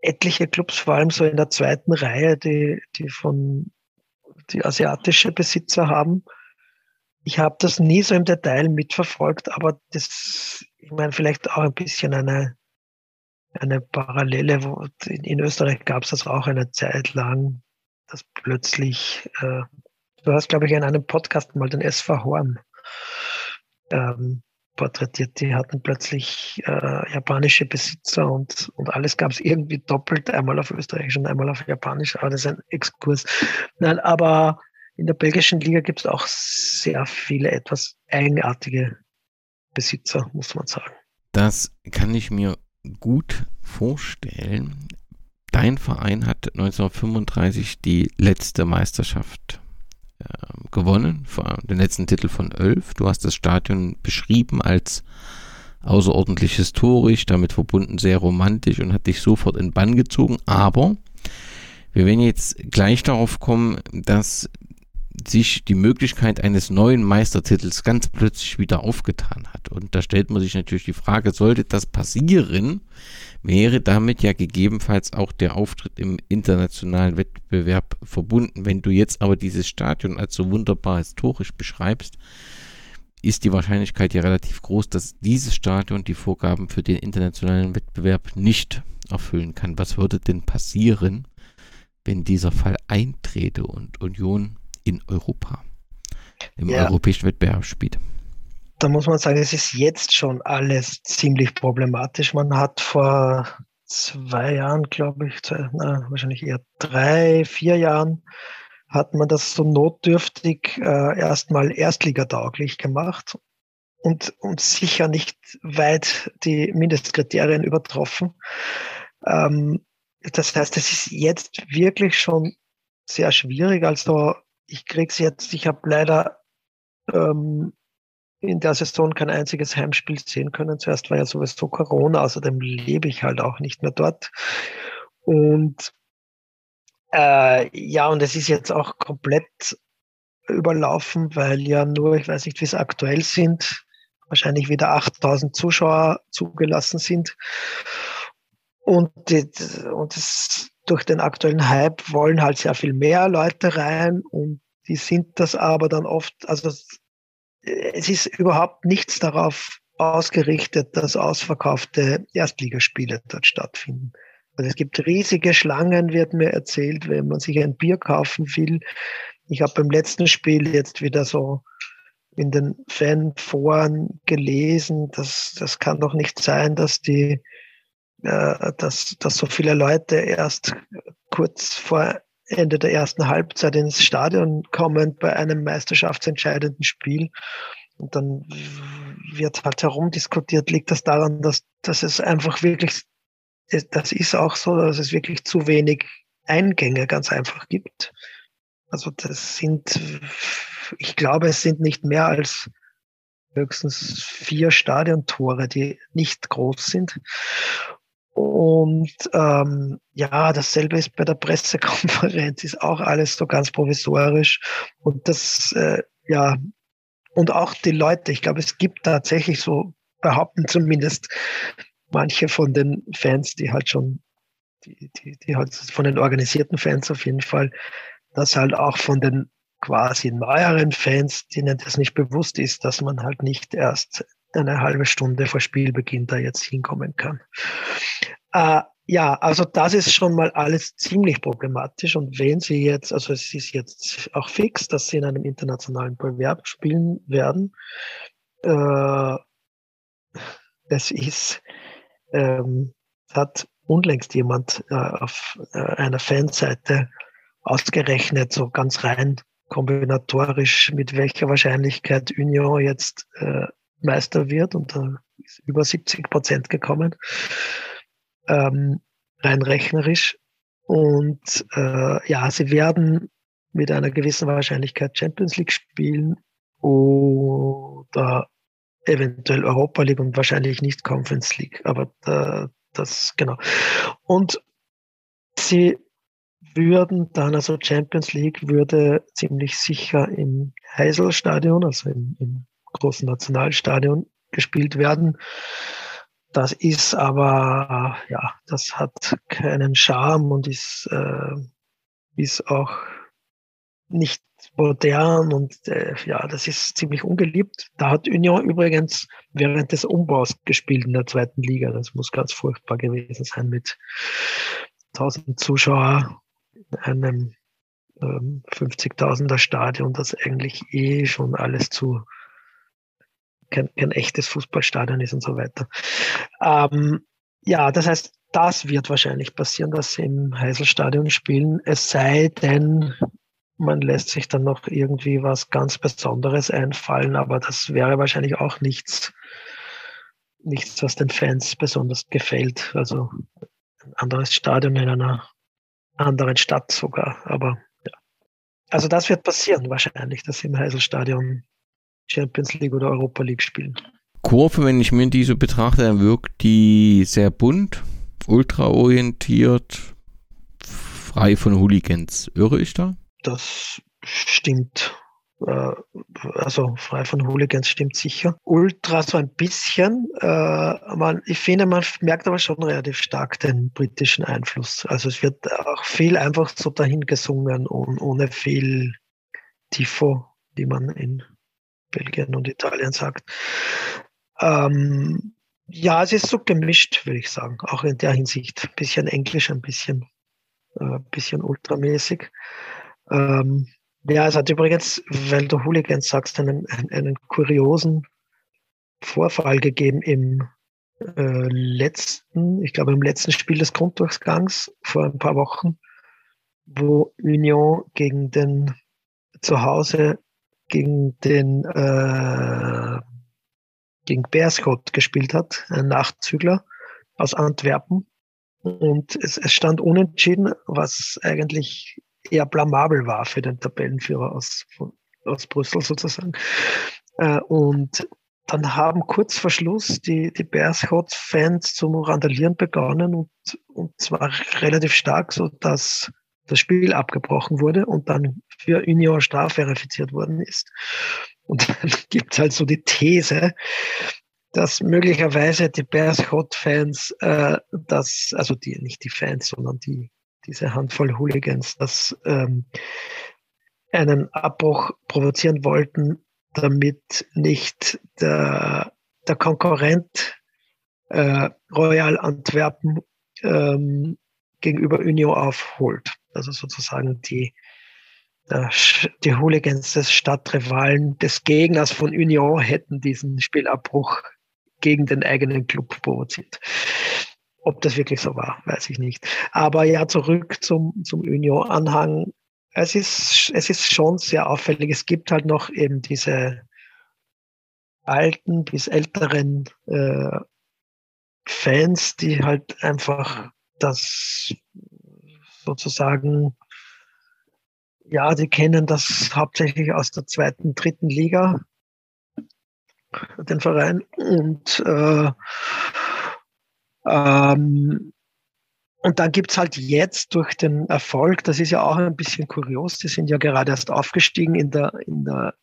etliche Clubs, vor allem so in der zweiten Reihe, die, die von die asiatische Besitzer haben. Ich habe das nie so im Detail mitverfolgt, aber das, ich meine, vielleicht auch ein bisschen eine, eine Parallele. Wo, in, in Österreich gab es das auch eine Zeit lang, dass plötzlich, äh, du hast, glaube ich, in einem Podcast mal den SV Horn ähm, porträtiert. Die hatten plötzlich äh, japanische Besitzer und, und alles gab es irgendwie doppelt, einmal auf Österreichisch und einmal auf Japanisch, aber das ist ein Exkurs. Nein, aber in der belgischen Liga gibt es auch sehr viele etwas eigenartige Besitzer, muss man sagen. Das kann ich mir gut vorstellen. Dein Verein hat 1935 die letzte Meisterschaft ähm, gewonnen, den letzten Titel von Elf. Du hast das Stadion beschrieben als außerordentlich historisch, damit verbunden sehr romantisch und hat dich sofort in Bann gezogen. Aber wir werden jetzt gleich darauf kommen, dass sich die Möglichkeit eines neuen Meistertitels ganz plötzlich wieder aufgetan hat. Und da stellt man sich natürlich die Frage, sollte das passieren, wäre damit ja gegebenenfalls auch der Auftritt im internationalen Wettbewerb verbunden. Wenn du jetzt aber dieses Stadion als so wunderbar historisch beschreibst, ist die Wahrscheinlichkeit ja relativ groß, dass dieses Stadion die Vorgaben für den internationalen Wettbewerb nicht erfüllen kann. Was würde denn passieren, wenn dieser Fall eintrete und Union in Europa im ja. europäischen Wettbewerb spielt? Da muss man sagen, es ist jetzt schon alles ziemlich problematisch. Man hat vor zwei Jahren, glaube ich, zwei, na, wahrscheinlich eher drei, vier Jahren, hat man das so notdürftig äh, erstmal erstligatauglich gemacht und, und sicher nicht weit die Mindestkriterien übertroffen. Ähm, das heißt, es ist jetzt wirklich schon sehr schwierig. Also ich krieg's jetzt, ich habe leider ähm, in der Saison kein einziges Heimspiel sehen können. Zuerst war ja sowieso Corona, außerdem lebe ich halt auch nicht mehr dort. Und äh, ja, und es ist jetzt auch komplett überlaufen, weil ja nur, ich weiß nicht, wie es aktuell sind, wahrscheinlich wieder 8000 Zuschauer zugelassen sind. Und, und das, durch den aktuellen Hype wollen halt sehr viel mehr Leute rein und die sind das aber dann oft, also es ist überhaupt nichts darauf ausgerichtet, dass ausverkaufte Erstligaspiele dort stattfinden. Also es gibt riesige Schlangen, wird mir erzählt, wenn man sich ein Bier kaufen will. Ich habe beim letzten Spiel jetzt wieder so in den Fanforen gelesen, dass das kann doch nicht sein, dass die, dass, dass so viele Leute erst kurz vor Ende der ersten Halbzeit ins Stadion kommen bei einem meisterschaftsentscheidenden Spiel. Und dann wird halt herumdiskutiert, liegt das daran, dass, dass es einfach wirklich, das ist auch so, dass es wirklich zu wenig Eingänge ganz einfach gibt. Also das sind, ich glaube, es sind nicht mehr als höchstens vier Stadiontore, die nicht groß sind. Und ähm, ja, dasselbe ist bei der Pressekonferenz, ist auch alles so ganz provisorisch. Und das, äh, ja, Und auch die Leute, ich glaube, es gibt tatsächlich so, behaupten zumindest manche von den Fans, die halt schon, die, die, die halt von den organisierten Fans auf jeden Fall, dass halt auch von den quasi neueren Fans, denen das nicht bewusst ist, dass man halt nicht erst eine halbe Stunde vor Spielbeginn da jetzt hinkommen kann. Äh, ja, also das ist schon mal alles ziemlich problematisch. Und wenn Sie jetzt, also es ist jetzt auch fix, dass Sie in einem internationalen Bewerb spielen werden. Äh, es ist, ähm, hat unlängst jemand äh, auf äh, einer Fanseite ausgerechnet, so ganz rein kombinatorisch, mit welcher Wahrscheinlichkeit Union jetzt äh, Meister wird. Und da ist über 70 Prozent gekommen ähm, rein rechnerisch. Und äh, ja, sie werden mit einer gewissen Wahrscheinlichkeit Champions League spielen oder eventuell Europa League und wahrscheinlich nicht Conference League. Aber äh, das, genau. Und sie würden dann, also Champions League würde ziemlich sicher im Heysel-Stadion, also im, im großen Nationalstadion gespielt werden. Das ist aber, ja, das hat keinen Charme und ist, äh, ist auch nicht modern und äh, ja, das ist ziemlich ungeliebt. Da hat Union übrigens während des Umbaus gespielt in der zweiten Liga. Das muss ganz furchtbar gewesen sein mit 1000 Zuschauern in einem ähm, 50.000er Stadion, das eigentlich eh schon alles zu kein, kein echtes Fußballstadion ist und so weiter. Ähm, ja, das heißt, das wird wahrscheinlich passieren, dass sie im Heiselstadion spielen, es sei denn, man lässt sich dann noch irgendwie was ganz Besonderes einfallen, aber das wäre wahrscheinlich auch nichts, nichts, was den Fans besonders gefällt. Also ein anderes Stadion in einer anderen Stadt sogar, aber ja. Also das wird passieren wahrscheinlich, dass sie im Heiselstadion Champions League oder Europa League spielen. Kurve, wenn ich mir die so betrachte, dann wirkt die sehr bunt, ultraorientiert, frei von Hooligans. Irre ich da? Das stimmt. Äh, also frei von Hooligans stimmt sicher. Ultra so ein bisschen. Äh, man, ich finde, man merkt aber schon relativ stark den britischen Einfluss. Also es wird auch viel einfach so dahin gesungen und ohne viel Tifo, wie man in Belgien und Italien sagt. Ähm, ja, es ist so gemischt, würde ich sagen, auch in der Hinsicht. Ein bisschen Englisch, ein bisschen, äh, bisschen ultramäßig. Ähm, ja, es hat übrigens, weil du Hooligans sagst, einen, einen kuriosen Vorfall gegeben im äh, letzten, ich glaube im letzten Spiel des Grunddurchgangs vor ein paar Wochen, wo Union gegen den zu Hause gegen den äh, gegen Beerschot gespielt hat, ein Nachzügler aus Antwerpen. Und es, es stand unentschieden, was eigentlich eher blamabel war für den Tabellenführer aus, aus Brüssel sozusagen. Äh, und dann haben kurz vor Schluss die, die Beerschot-Fans zum Randalieren begonnen und, und zwar relativ stark, so dass das Spiel abgebrochen wurde und dann für Union strafverifiziert worden ist. Und (laughs) dann gibt es halt so die These, dass möglicherweise die Bears Hot-Fans, äh, das, also die, nicht die Fans, sondern die, diese Handvoll Hooligans, das ähm, einen Abbruch provozieren wollten, damit nicht der, der Konkurrent äh, Royal Antwerpen ähm, gegenüber Union aufholt. Also sozusagen die, die Hooligans des Stadtrivalen des Gegners von Union hätten diesen Spielabbruch gegen den eigenen Club provoziert. Ob das wirklich so war, weiß ich nicht. Aber ja, zurück zum, zum Union-Anhang. Es ist, es ist schon sehr auffällig. Es gibt halt noch eben diese alten bis älteren äh, Fans, die halt einfach das sozusagen, ja, die kennen das hauptsächlich aus der zweiten, dritten Liga, den Verein. Und, äh, ähm, und dann gibt es halt jetzt durch den Erfolg, das ist ja auch ein bisschen kurios, die sind ja gerade erst aufgestiegen in der, in der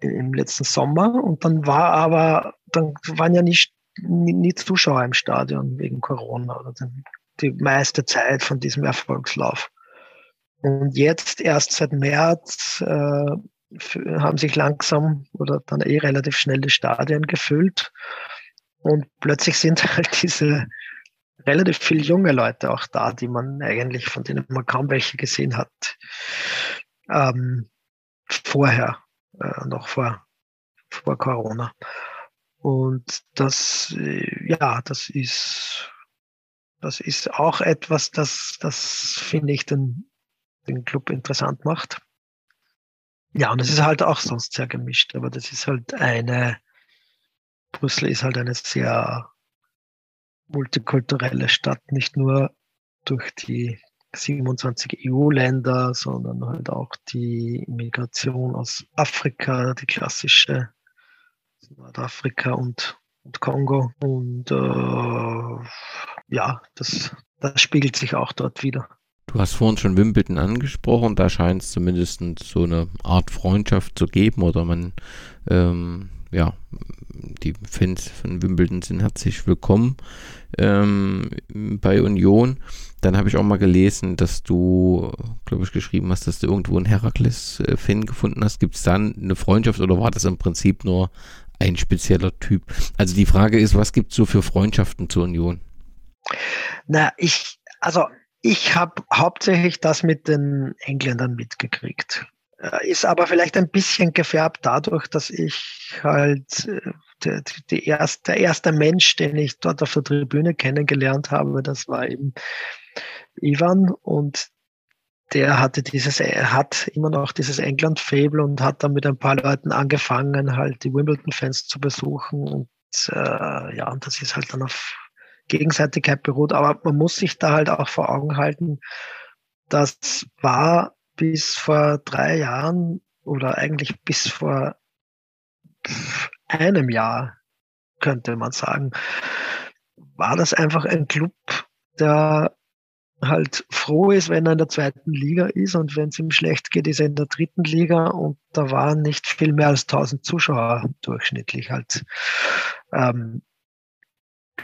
im letzten Sommer und dann war aber, dann waren ja nicht nie, Zuschauer im Stadion wegen Corona oder die meiste Zeit von diesem Erfolgslauf. Und jetzt erst seit März äh, haben sich langsam oder dann eh relativ schnell die Stadien gefüllt. Und plötzlich sind (laughs) halt diese relativ viele junge Leute auch da, die man eigentlich, von denen man kaum welche gesehen hat. Ähm, vorher, äh, noch vor, vor Corona. Und das, äh, ja, das ist, das ist auch etwas, das, das finde ich den, den Club interessant macht. Ja, und es ist halt auch sonst sehr gemischt, aber das ist halt eine, Brüssel ist halt eine sehr multikulturelle Stadt, nicht nur durch die 27 EU-Länder, sondern halt auch die Migration aus Afrika, die klassische Nordafrika und, und Kongo. Und äh, ja, das, das spiegelt sich auch dort wieder. Du hast vorhin schon Wimbledon angesprochen, da scheint es zumindest so eine Art Freundschaft zu geben oder man, ähm, ja, die Fans von Wimbledon sind herzlich willkommen ähm, bei Union. Dann habe ich auch mal gelesen, dass du, glaube ich, geschrieben hast, dass du irgendwo einen Herakles-Fan gefunden hast. Gibt es dann eine Freundschaft oder war das im Prinzip nur ein spezieller Typ? Also die Frage ist, was gibt es so für Freundschaften zur Union? Na, ich, also ich habe hauptsächlich das mit den Engländern mitgekriegt. Äh, ist aber vielleicht ein bisschen gefärbt dadurch, dass ich halt äh, der, die erste, der erste Mensch, den ich dort auf der Tribüne kennengelernt habe, das war eben Ivan und der hatte dieses, er hat immer noch dieses England-Fable und hat dann mit ein paar Leuten angefangen, halt die Wimbledon-Fans zu besuchen und äh, ja, und das ist halt dann auf Gegenseitigkeit beruht. Aber man muss sich da halt auch vor Augen halten, das war bis vor drei Jahren oder eigentlich bis vor einem Jahr, könnte man sagen, war das einfach ein Club, der halt froh ist, wenn er in der zweiten Liga ist und wenn es ihm schlecht geht, ist er in der dritten Liga und da waren nicht viel mehr als 1000 Zuschauer durchschnittlich halt. Ähm,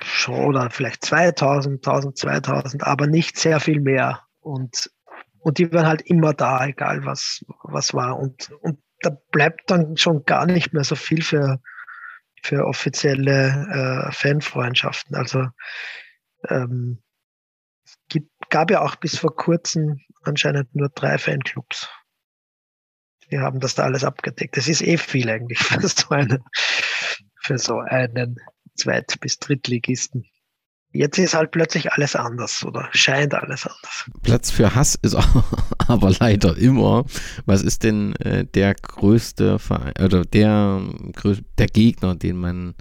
schon oder vielleicht 2000, 1000, 2000, aber nicht sehr viel mehr und und die waren halt immer da, egal was was war und und da bleibt dann schon gar nicht mehr so viel für für offizielle äh, Fanfreundschaften. Also ähm, gibt, gab ja auch bis vor kurzem anscheinend nur drei Fanclubs. Die haben das da alles abgedeckt. Das ist eh viel eigentlich für so, eine, für so einen Zweit- bis Drittligisten. Jetzt ist halt plötzlich alles anders oder scheint alles anders. Platz für Hass ist (laughs) aber leider immer. Was ist denn äh, der größte Verein, oder der, der Gegner, den man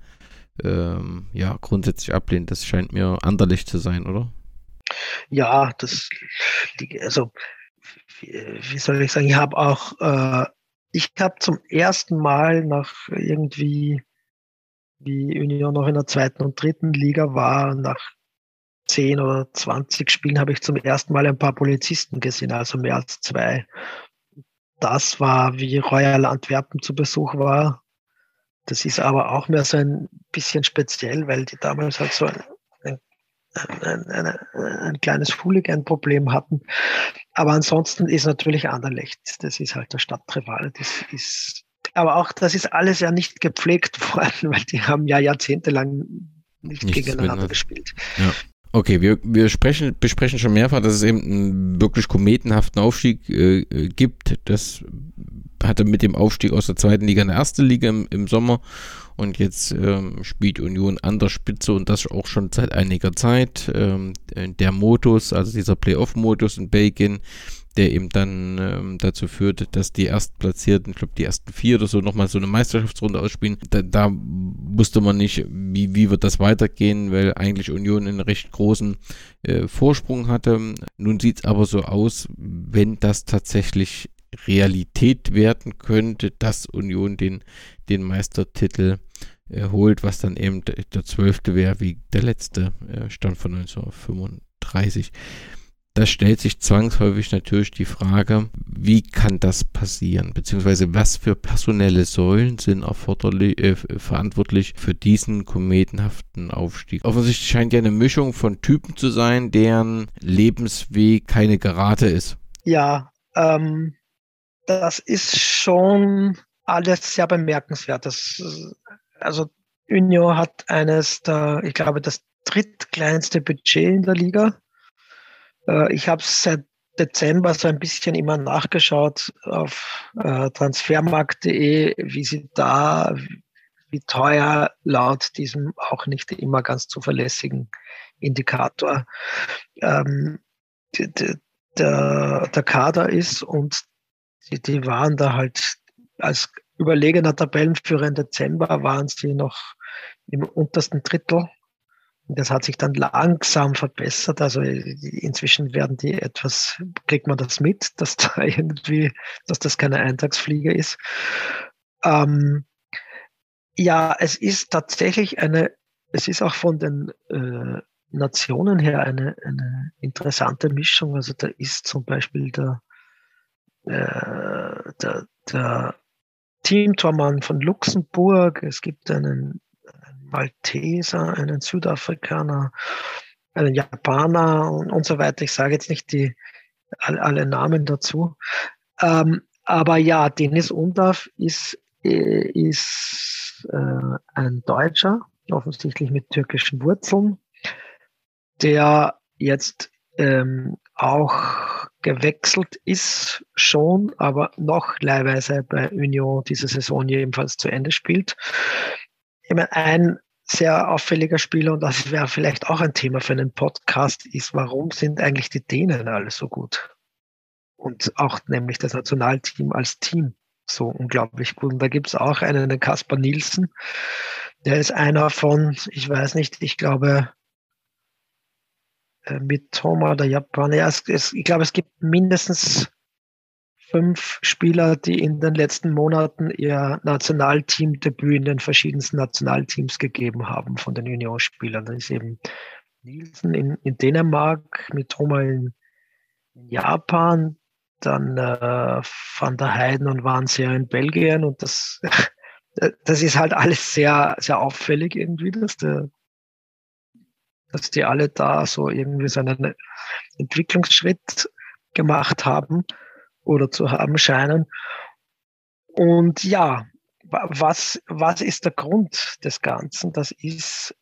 ähm, ja grundsätzlich ablehnt? Das scheint mir anderlich zu sein, oder? Ja, das, also, wie soll ich sagen, ich habe auch, äh, ich habe zum ersten Mal nach irgendwie, wie Union noch in der zweiten und dritten Liga war, nach zehn oder zwanzig Spielen habe ich zum ersten Mal ein paar Polizisten gesehen, also mehr als zwei. Das war, wie Royal Antwerpen zu Besuch war. Das ist aber auch mehr so ein bisschen speziell, weil die damals halt so ein ein, ein, ein kleines Hooligan-Problem hatten. Aber ansonsten ist natürlich Anderlecht, das ist halt der Stadtrivale. Das ist, aber auch das ist alles ja nicht gepflegt (laughs) worden, weil die haben ja jahrzehntelang nicht Nichts gegeneinander gespielt. Ja. Okay, wir, wir sprechen, besprechen schon mehrfach, dass es eben einen wirklich kometenhaften Aufstieg äh, gibt. Das hatte mit dem Aufstieg aus der zweiten Liga in der ersten Liga im, im Sommer und jetzt ähm, spielt Union an der Spitze und das auch schon seit einiger Zeit. Ähm, der Modus, also dieser Playoff-Modus in Belgien, der eben dann ähm, dazu führt, dass die Erstplatzierten, ich glaube die ersten vier oder so, nochmal so eine Meisterschaftsrunde ausspielen. Da, da, wusste man nicht, wie, wie wird das weitergehen, weil eigentlich Union einen recht großen äh, Vorsprung hatte. Nun sieht es aber so aus, wenn das tatsächlich Realität werden könnte, dass Union den, den Meistertitel äh, holt, was dann eben der zwölfte wäre, wie der letzte äh, Stand von 1935. da stellt sich zwangsläufig natürlich die Frage, wie kann das passieren? Beziehungsweise was für personelle Säulen sind erforderlich, äh, verantwortlich für diesen kometenhaften Aufstieg? Offensichtlich scheint ja eine Mischung von Typen zu sein, deren Lebensweg keine Gerade ist. Ja, ähm, das ist schon alles sehr bemerkenswert. Das, also Unio hat eines der, ich glaube, das drittkleinste Budget in der Liga. Äh, ich habe seit Dezember so ein bisschen immer nachgeschaut auf äh, transfermarkt.de, wie sie da, wie teuer laut diesem auch nicht immer ganz zuverlässigen Indikator ähm, der, der Kader ist. Und die, die waren da halt als überlegener Tabellenführer im Dezember waren sie noch im untersten Drittel das hat sich dann langsam verbessert. Also inzwischen werden die etwas, kriegt man das mit, dass da (laughs) irgendwie, dass das keine Eintagsflieger ist. Ähm, ja, es ist tatsächlich eine, es ist auch von den äh, Nationen her eine, eine interessante Mischung. Also da ist zum Beispiel der, äh, der, der Teamtormann von Luxemburg, es gibt einen Malteser, einen Südafrikaner, einen Japaner und, und so weiter. Ich sage jetzt nicht die, alle, alle Namen dazu. Ähm, aber ja, Dennis Undav ist, äh, ist äh, ein Deutscher, offensichtlich mit türkischen Wurzeln, der jetzt ähm, auch gewechselt ist schon, aber noch leihweise bei Union diese Saison jedenfalls zu Ende spielt. Ich meine, ein sehr auffälliger Spieler, und das wäre vielleicht auch ein Thema für einen Podcast, ist, warum sind eigentlich die Dänen alle so gut? Und auch nämlich das Nationalteam als Team so unglaublich gut. Und da gibt es auch einen, den Kaspar Nielsen, der ist einer von, ich weiß nicht, ich glaube, äh, mit Toma oder Japan. Ja, es, es, ich glaube, es gibt mindestens fünf Spieler, die in den letzten Monaten ihr Nationalteam-Debüt in den verschiedensten Nationalteams gegeben haben von den Unionsspielern. Da ist eben Nielsen in, in Dänemark, Mitoma in, in Japan, dann äh, Van der Heiden und Wannsee in Belgien und das, (laughs) das ist halt alles sehr, sehr auffällig irgendwie, dass, der, dass die alle da so irgendwie so einen Entwicklungsschritt gemacht haben oder zu haben scheinen. Und ja, was, was ist der Grund des Ganzen? Das ist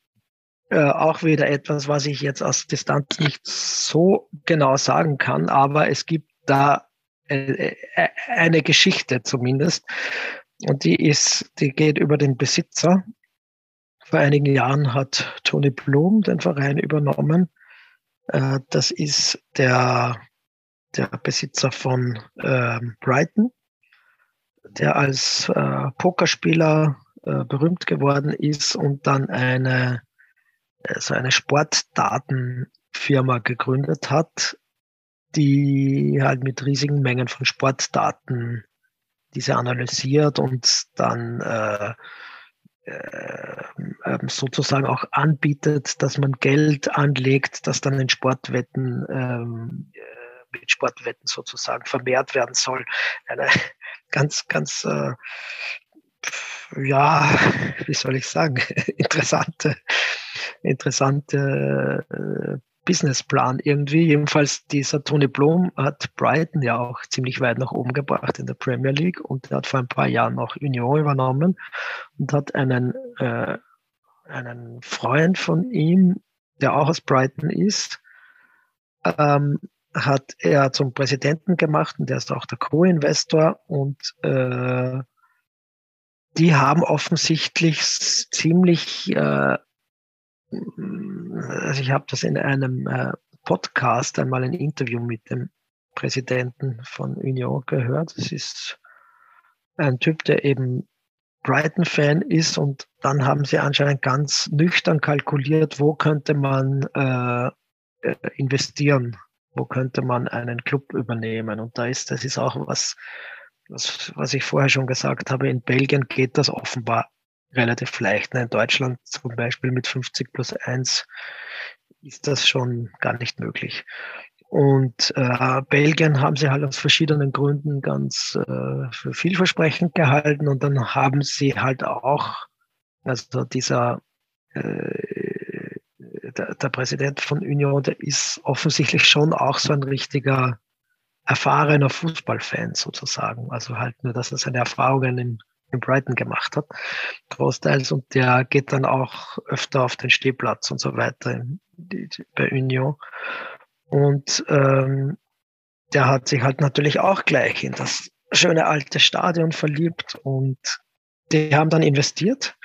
äh, auch wieder etwas, was ich jetzt aus Distanz nicht so genau sagen kann, aber es gibt da äh, äh, eine Geschichte zumindest. Und die ist, die geht über den Besitzer. Vor einigen Jahren hat Tony Blum den Verein übernommen. Äh, das ist der der Besitzer von äh, Brighton, der als äh, Pokerspieler äh, berühmt geworden ist und dann eine, äh, so eine Sportdatenfirma gegründet hat, die halt mit riesigen Mengen von Sportdaten diese analysiert und dann äh, äh, ähm, sozusagen auch anbietet, dass man Geld anlegt, das dann in Sportwetten ähm, mit Sportwetten sozusagen vermehrt werden soll. Eine ganz, ganz, äh, ja, wie soll ich sagen, (laughs) interessante, interessante äh, Businessplan irgendwie. Jedenfalls dieser Tony Blum hat Brighton ja auch ziemlich weit nach oben gebracht in der Premier League und er hat vor ein paar Jahren noch Union übernommen und hat einen, äh, einen Freund von ihm, der auch aus Brighton ist, ähm, hat er zum Präsidenten gemacht und der ist auch der Co-Investor und äh, die haben offensichtlich ziemlich, äh, also ich habe das in einem äh, Podcast einmal ein Interview mit dem Präsidenten von Union gehört. Das ist ein Typ, der eben Brighton-Fan ist und dann haben sie anscheinend ganz nüchtern kalkuliert, wo könnte man äh, äh investieren wo könnte man einen Club übernehmen? Und da ist, das ist auch was, was, was ich vorher schon gesagt habe, in Belgien geht das offenbar relativ leicht. In Deutschland zum Beispiel mit 50 plus 1 ist das schon gar nicht möglich. Und äh, Belgien haben sie halt aus verschiedenen Gründen ganz äh, für vielversprechend gehalten. Und dann haben sie halt auch, also dieser äh, der, der, Präsident von Union, der ist offensichtlich schon auch so ein richtiger erfahrener Fußballfan sozusagen. Also halt nur, dass er seine Erfahrungen in, in Brighton gemacht hat, großteils. Und der geht dann auch öfter auf den Stehplatz und so weiter bei Union. Und ähm, der hat sich halt natürlich auch gleich in das schöne alte Stadion verliebt und die haben dann investiert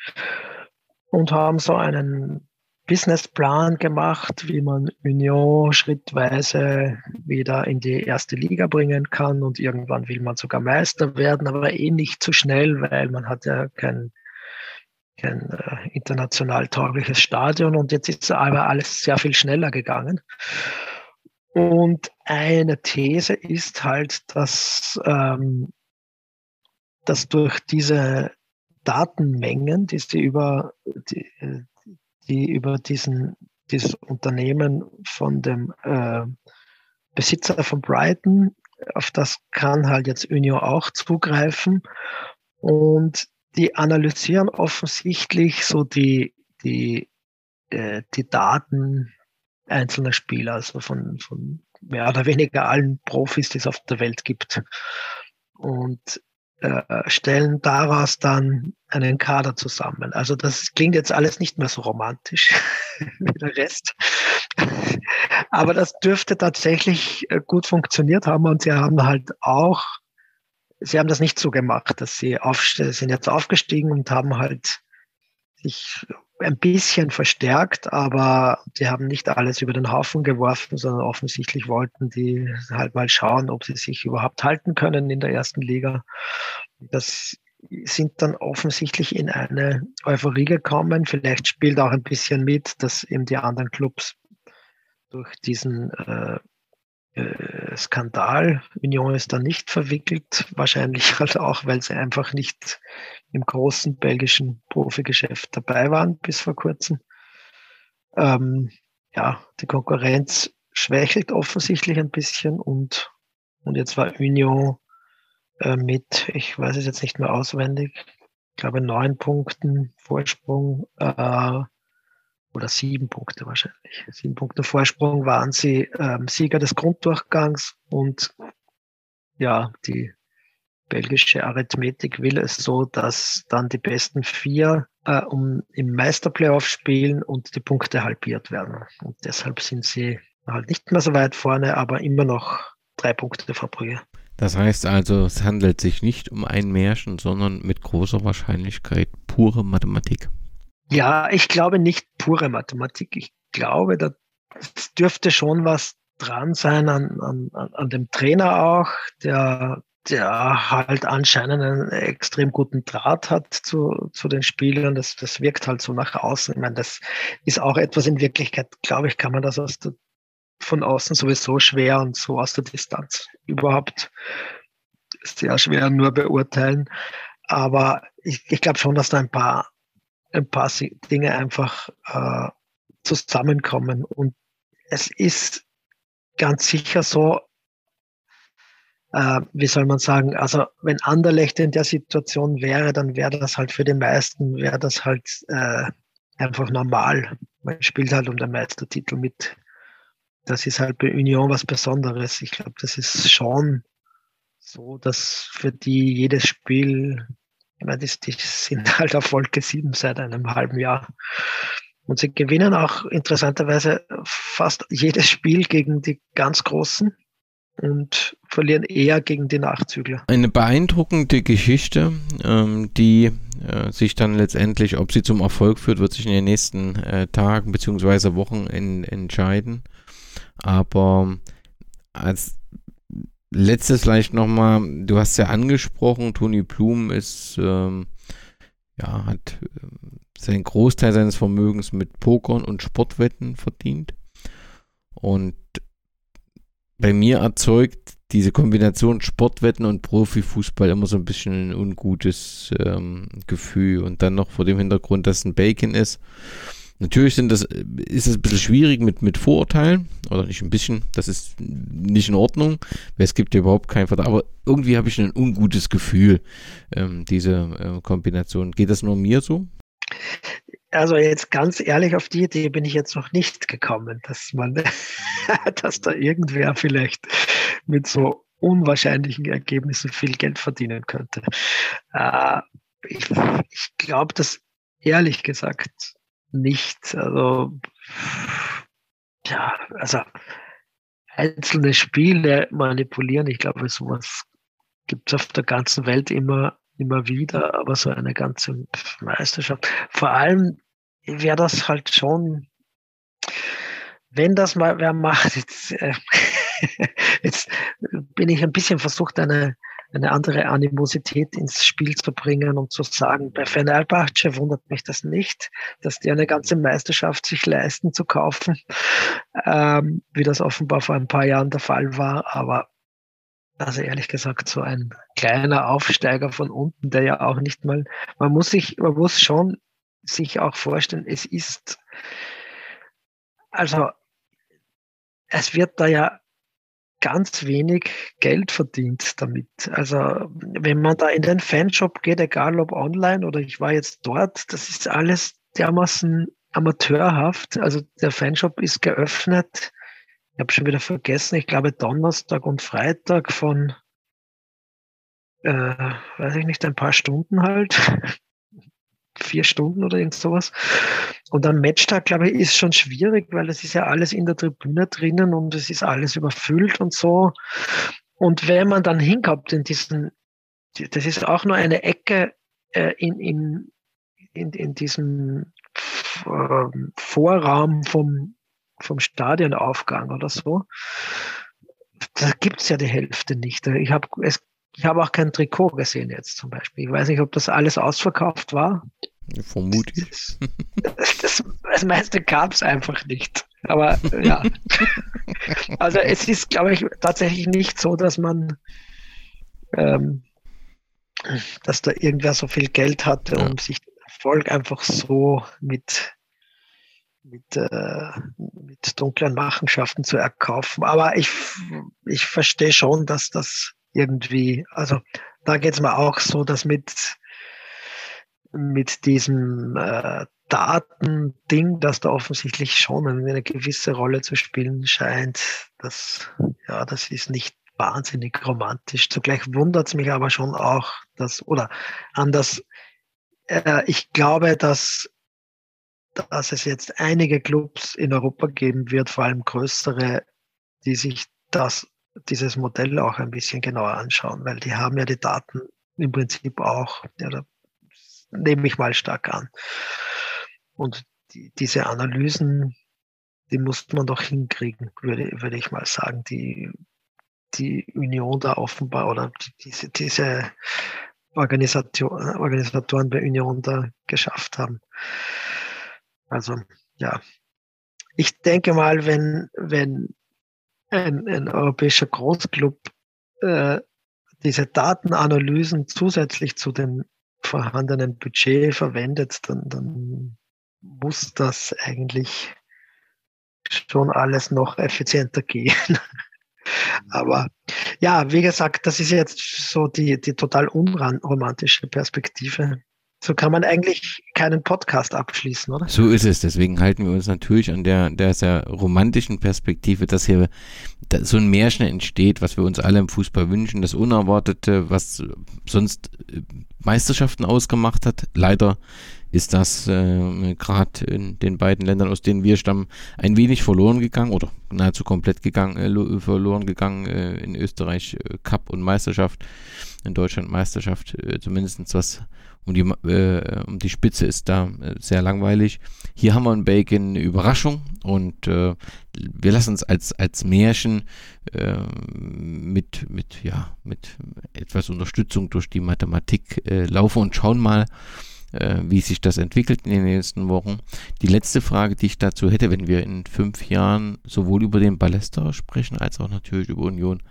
und haben so einen Businessplan gemacht, wie man Union schrittweise wieder in die erste Liga bringen kann und irgendwann will man sogar Meister werden, aber eh nicht zu schnell, weil man hat ja kein, kein äh, international taugliches Stadion und jetzt ist aber alles sehr viel schneller gegangen. Und eine These ist halt, dass, ähm, dass durch diese Datenmengen, die sie über, die, die über diesen, dieses Unternehmen von dem äh, Besitzer von Brighton, auf das kann halt jetzt Unio auch zugreifen. Und die analysieren offensichtlich so die, die, äh, die Daten einzelner Spieler, also von, von mehr oder weniger allen Profis, die es auf der Welt gibt. Und äh, stellen daraus dann einen Kader zusammen. Also das klingt jetzt alles nicht mehr so romantisch (laughs) wie der Rest. Aber das dürfte tatsächlich äh, gut funktioniert haben und sie haben halt auch, sie haben das nicht so gemacht, dass sie sind jetzt aufgestiegen und haben halt sich ein bisschen verstärkt, aber die haben nicht alles über den Haufen geworfen, sondern offensichtlich wollten die halt mal schauen, ob sie sich überhaupt halten können in der ersten Liga. Das sind dann offensichtlich in eine Euphorie gekommen. Vielleicht spielt auch ein bisschen mit, dass eben die anderen Clubs durch diesen äh, äh, Skandal. Union ist da nicht verwickelt, wahrscheinlich (laughs) halt auch, weil sie einfach nicht im großen belgischen Profigeschäft dabei waren bis vor kurzem. Ähm, ja, die Konkurrenz schwächelt offensichtlich ein bisschen und, und jetzt war Union äh, mit, ich weiß es jetzt nicht mehr auswendig, ich glaube neun Punkten Vorsprung äh, oder sieben Punkte wahrscheinlich. Sieben Punkte Vorsprung waren sie ähm, Sieger des Grunddurchgangs und ja, die belgische Arithmetik will es so, dass dann die besten vier äh, um im Meisterplayoff spielen und die Punkte halbiert werden. Und deshalb sind sie halt nicht mehr so weit vorne, aber immer noch drei Punkte vor Brügge. Das heißt also, es handelt sich nicht um ein Märchen, sondern mit großer Wahrscheinlichkeit pure Mathematik. Ja, ich glaube nicht pure Mathematik. Ich glaube, da dürfte schon was dran sein an, an, an dem Trainer auch, der, der halt anscheinend einen extrem guten Draht hat zu, zu den Spielern. Das, das wirkt halt so nach außen. Ich meine, das ist auch etwas in Wirklichkeit, glaube ich, kann man das aus der, von außen sowieso schwer und so aus der Distanz überhaupt sehr schwer nur beurteilen. Aber ich, ich glaube schon, dass da ein paar ein paar Dinge einfach äh, zusammenkommen. Und es ist ganz sicher so, äh, wie soll man sagen, also wenn Anderlecht in der Situation wäre, dann wäre das halt für die meisten, wäre das halt äh, einfach normal. Man spielt halt um den Meistertitel mit. Das ist halt bei Union was Besonderes. Ich glaube, das ist schon so, dass für die jedes Spiel ich meine, die, die sind (laughs) halt auf Wolke 7 seit einem halben Jahr. Und sie gewinnen auch interessanterweise fast jedes Spiel gegen die ganz Großen und verlieren eher gegen die Nachzügler. Eine beeindruckende Geschichte, ähm, die äh, sich dann letztendlich, ob sie zum Erfolg führt, wird sich in den nächsten äh, Tagen bzw. Wochen entscheiden. Aber als letztes vielleicht nochmal, du hast ja angesprochen, Toni Blum ist, ähm, ja, hat äh, seinen Großteil seines Vermögens mit Pokern und Sportwetten verdient. Und bei mir erzeugt diese Kombination Sportwetten und Profifußball immer so ein bisschen ein ungutes ähm, Gefühl. Und dann noch vor dem Hintergrund, dass ein Bacon ist, Natürlich sind das, ist es ein bisschen schwierig mit, mit Vorurteilen, oder nicht ein bisschen, das ist nicht in Ordnung, weil es gibt ja überhaupt keinen Verdacht, aber irgendwie habe ich ein ungutes Gefühl, ähm, diese äh, Kombination. Geht das nur mir so? Also jetzt ganz ehrlich, auf die Idee bin ich jetzt noch nicht gekommen, dass man, (laughs) dass da irgendwer vielleicht mit so unwahrscheinlichen Ergebnissen viel Geld verdienen könnte. Äh, ich ich glaube das ehrlich gesagt nicht. Also, ja, also einzelne Spiele manipulieren, ich glaube, sowas gibt es auf der ganzen Welt immer, immer wieder, aber so eine ganze Meisterschaft. Vor allem wäre das halt schon, wenn das mal wer macht, jetzt, äh, (laughs) jetzt bin ich ein bisschen versucht, eine eine andere Animosität ins Spiel zu bringen und zu sagen, bei Fenerbahce wundert mich das nicht, dass die eine ganze Meisterschaft sich leisten zu kaufen, ähm, wie das offenbar vor ein paar Jahren der Fall war. Aber also ehrlich gesagt, so ein kleiner Aufsteiger von unten, der ja auch nicht mal, man muss sich, man muss schon sich auch vorstellen, es ist, also es wird da ja ganz wenig Geld verdient damit. Also wenn man da in den Fanshop geht, egal ob online oder ich war jetzt dort, das ist alles dermaßen amateurhaft. Also der Fanshop ist geöffnet. Ich habe schon wieder vergessen, ich glaube Donnerstag und Freitag von, äh, weiß ich nicht, ein paar Stunden halt vier Stunden oder irgend sowas. Und am Matchtag, glaube ich, ist schon schwierig, weil es ist ja alles in der Tribüne drinnen und es ist alles überfüllt und so. Und wenn man dann hinkommt in diesen, das ist auch nur eine Ecke äh, in, in, in, in diesem äh, Vorraum vom, vom Stadionaufgang oder so, da gibt's ja die Hälfte nicht. Ich habe es ich habe auch kein Trikot gesehen jetzt zum Beispiel. Ich weiß nicht, ob das alles ausverkauft war. Vermutlich. Das, das, das meiste gab es einfach nicht. Aber (laughs) ja. also es ist, glaube ich, tatsächlich nicht so, dass man, ähm, dass da irgendwer so viel Geld hatte, um sich den Erfolg einfach so mit, mit, äh, mit dunklen Machenschaften zu erkaufen. Aber ich, ich verstehe schon, dass das irgendwie, also da geht es mir auch so, dass mit, mit diesem äh, Datending, das da offensichtlich schon eine gewisse Rolle zu spielen scheint, das, ja, das ist nicht wahnsinnig romantisch. Zugleich wundert es mich aber schon auch, dass, oder anders, äh, ich glaube, dass, dass es jetzt einige Clubs in Europa geben wird, vor allem größere, die sich das dieses Modell auch ein bisschen genauer anschauen, weil die haben ja die Daten im Prinzip auch, ja, nehme ich mal stark an. Und die, diese Analysen, die muss man doch hinkriegen, würde, würde ich mal sagen, die die Union da offenbar oder diese, diese Organisation, Organisatoren bei Union da geschafft haben. Also ja, ich denke mal, wenn, wenn ein, ein europäischer Großclub äh, diese Datenanalysen zusätzlich zu dem vorhandenen Budget verwendet, dann, dann muss das eigentlich schon alles noch effizienter gehen. (laughs) Aber ja, wie gesagt, das ist jetzt so die, die total unromantische Perspektive so kann man eigentlich keinen Podcast abschließen, oder? So ist es. Deswegen halten wir uns natürlich an der, der sehr romantischen Perspektive, dass hier so ein Märchen entsteht, was wir uns alle im Fußball wünschen, das Unerwartete, was sonst Meisterschaften ausgemacht hat. Leider ist das äh, gerade in den beiden Ländern, aus denen wir stammen, ein wenig verloren gegangen oder nahezu komplett gegangen, äh, verloren gegangen. Äh, in Österreich äh, Cup und Meisterschaft, in Deutschland Meisterschaft, äh, zumindest was um die, äh, um die Spitze ist da äh, sehr langweilig. Hier haben wir in Belgien eine Überraschung und äh, wir lassen uns als, als Märchen äh, mit, mit, ja, mit etwas Unterstützung durch die Mathematik äh, laufen und schauen mal, wie sich das entwickelt in den nächsten Wochen. Die letzte Frage, die ich dazu hätte, wenn wir in fünf Jahren sowohl über den Ballester sprechen, als auch natürlich über Union,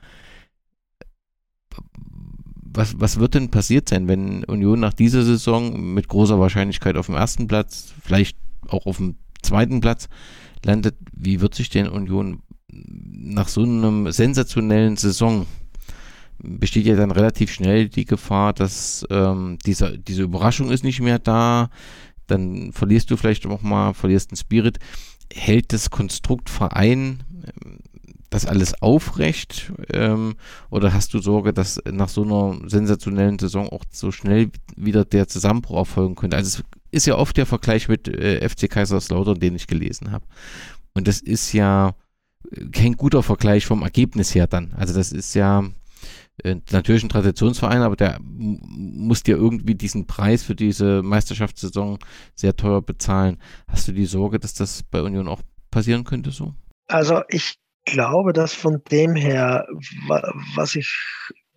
was, was wird denn passiert sein, wenn Union nach dieser Saison mit großer Wahrscheinlichkeit auf dem ersten Platz, vielleicht auch auf dem zweiten Platz landet, wie wird sich denn Union nach so einem sensationellen Saison besteht ja dann relativ schnell die Gefahr, dass ähm, dieser, diese Überraschung ist nicht mehr da, dann verlierst du vielleicht auch mal, verlierst den Spirit. Hält das Konstrukt Verein ähm, das alles aufrecht? Ähm, oder hast du Sorge, dass nach so einer sensationellen Saison auch so schnell wieder der Zusammenbruch erfolgen könnte? Also es ist ja oft der Vergleich mit äh, FC Kaiserslautern, den ich gelesen habe. Und das ist ja kein guter Vergleich vom Ergebnis her dann. Also das ist ja äh, natürlich ein Traditionsverein, aber der muss dir irgendwie diesen Preis für diese Meisterschaftssaison sehr teuer bezahlen. Hast du die Sorge, dass das bei Union auch passieren könnte so? Also ich glaube, dass von dem her, was ich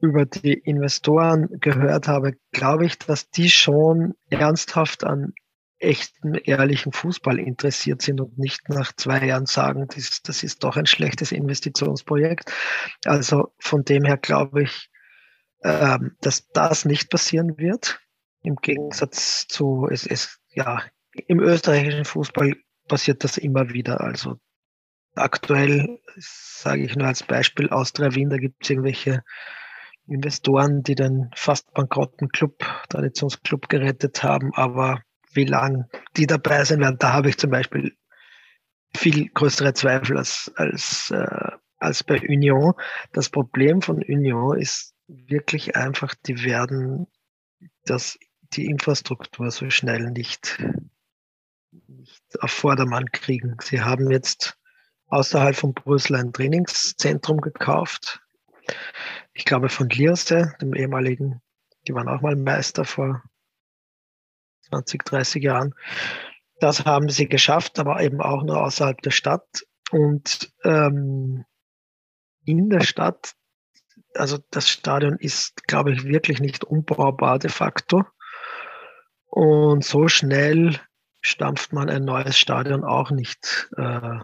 über die Investoren gehört habe, glaube ich, dass die schon ernsthaft an echten, ehrlichen Fußball interessiert sind und nicht nach zwei Jahren sagen, das, das ist doch ein schlechtes Investitionsprojekt. Also von dem her glaube ich, ähm, dass das nicht passieren wird. Im Gegensatz zu, es ist, ja, im österreichischen Fußball passiert das immer wieder. Also aktuell sage ich nur als Beispiel Austria Wien, da gibt es irgendwelche Investoren, die den fast bankrotten Club, Traditionsclub gerettet haben, aber wie lang die dabei sein werden, da habe ich zum Beispiel viel größere Zweifel als, als, äh, als bei Union. Das Problem von Union ist wirklich einfach, die werden das, die Infrastruktur so schnell nicht, nicht auf Vordermann kriegen. Sie haben jetzt außerhalb von Brüssel ein Trainingszentrum gekauft. Ich glaube von Lierse, dem ehemaligen, die waren auch mal Meister vor 20, 30 Jahren. Das haben sie geschafft, aber eben auch nur außerhalb der Stadt. Und ähm, in der Stadt, also das Stadion ist, glaube ich, wirklich nicht umbaubar de facto. Und so schnell stampft man ein neues Stadion auch nicht äh,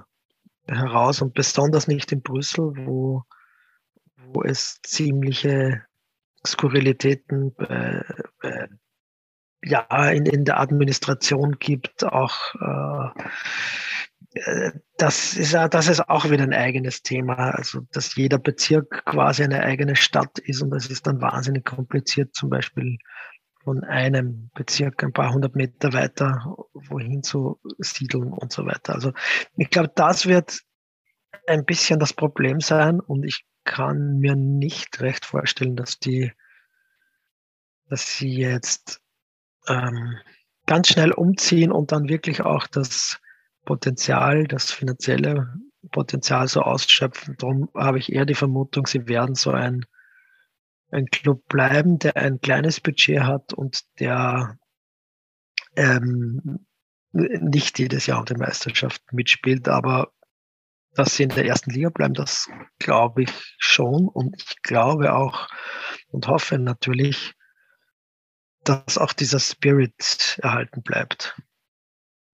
heraus und besonders nicht in Brüssel, wo, wo es ziemliche Skurrilitäten bei, bei ja, in, in der Administration gibt, auch äh, äh, das ist ja, das ist auch wieder ein eigenes Thema. Also, dass jeder Bezirk quasi eine eigene Stadt ist und das ist dann wahnsinnig kompliziert, zum Beispiel von einem Bezirk ein paar hundert Meter weiter wohin zu siedeln und so weiter. Also, ich glaube, das wird ein bisschen das Problem sein und ich kann mir nicht recht vorstellen, dass die, dass sie jetzt ähm, ganz schnell umziehen und dann wirklich auch das Potenzial, das finanzielle Potenzial so ausschöpfen. Darum habe ich eher die Vermutung, sie werden so ein, ein Club bleiben, der ein kleines Budget hat und der ähm, nicht jedes Jahr um die Meisterschaft mitspielt, aber dass sie in der ersten Liga bleiben, das glaube ich schon. Und ich glaube auch und hoffe natürlich, dass auch dieser Spirit erhalten bleibt.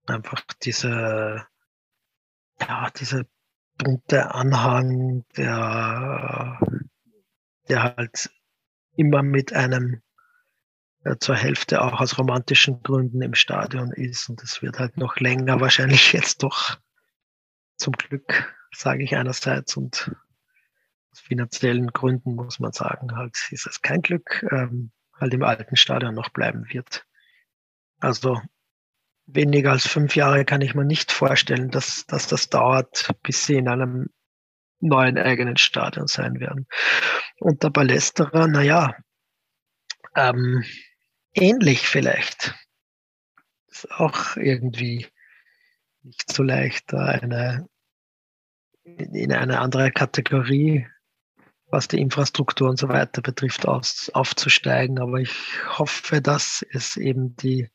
Einfach diese, ja, diese bunte Anhang, der, der halt immer mit einem äh, zur Hälfte auch aus romantischen Gründen im Stadion ist. Und es wird halt noch länger, wahrscheinlich (laughs) jetzt doch zum Glück, sage ich einerseits, und aus finanziellen Gründen muss man sagen, halt ist es kein Glück. Ähm, halt im alten Stadion noch bleiben wird. Also weniger als fünf Jahre kann ich mir nicht vorstellen, dass, dass das dauert, bis sie in einem neuen eigenen Stadion sein werden. Und der Ballesterer, naja, ähm, ähnlich vielleicht. Ist auch irgendwie nicht so leicht, da eine, in eine andere Kategorie was die Infrastruktur und so weiter betrifft, aus, aufzusteigen. Aber ich hoffe, dass es eben die,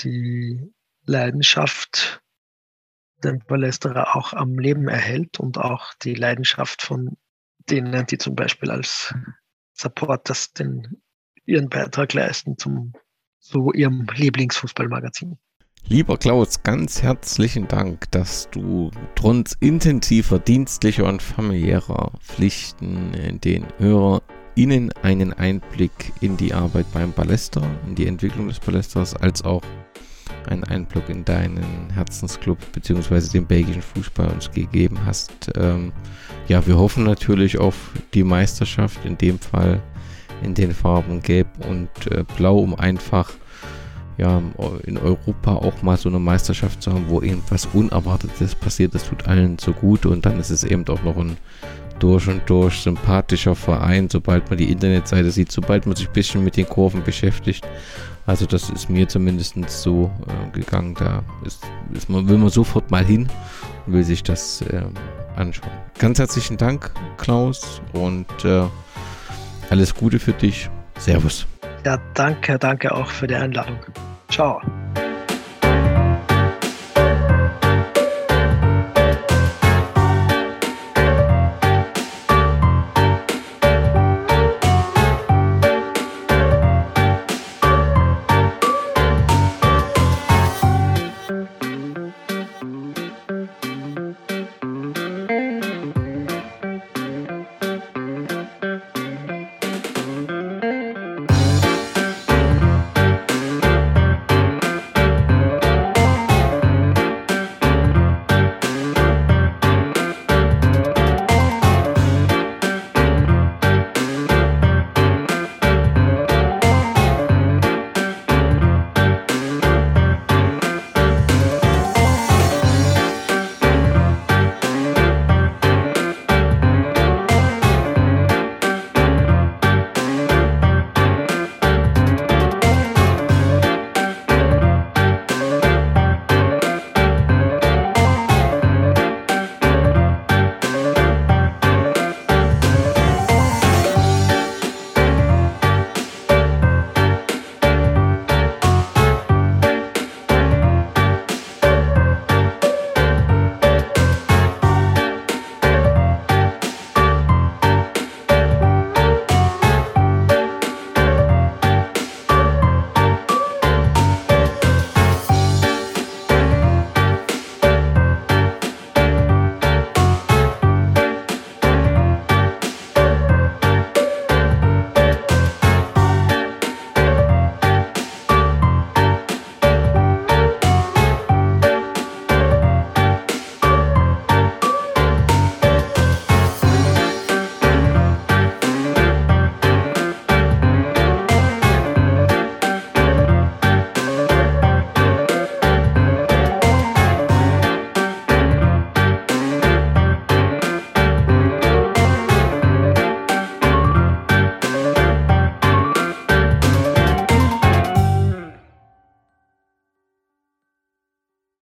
die Leidenschaft den Palästra auch am Leben erhält und auch die Leidenschaft von denen, die zum Beispiel als Supporters den, ihren Beitrag leisten zum, zu ihrem Lieblingsfußballmagazin. Lieber Klaus, ganz herzlichen Dank, dass du trotz intensiver dienstlicher und familiärer Pflichten den HörerInnen einen Einblick in die Arbeit beim Ballester, in die Entwicklung des Ballesters, als auch einen Einblick in deinen Herzensclub bzw. den belgischen Fußball uns gegeben hast. Ähm, ja, wir hoffen natürlich auf die Meisterschaft, in dem Fall in den Farben Gelb und äh, Blau, um einfach ja, in Europa auch mal so eine Meisterschaft zu haben, wo irgendwas Unerwartetes passiert. Das tut allen so gut und dann ist es eben auch noch ein durch und durch sympathischer Verein, sobald man die Internetseite sieht, sobald man sich ein bisschen mit den Kurven beschäftigt. Also das ist mir zumindest so äh, gegangen. Da ist, ist man, will man sofort mal hin und will sich das äh, anschauen. Ganz herzlichen Dank, Klaus, und äh, alles Gute für dich. Servus. Ja, danke, danke auch für die Einladung. Ciao.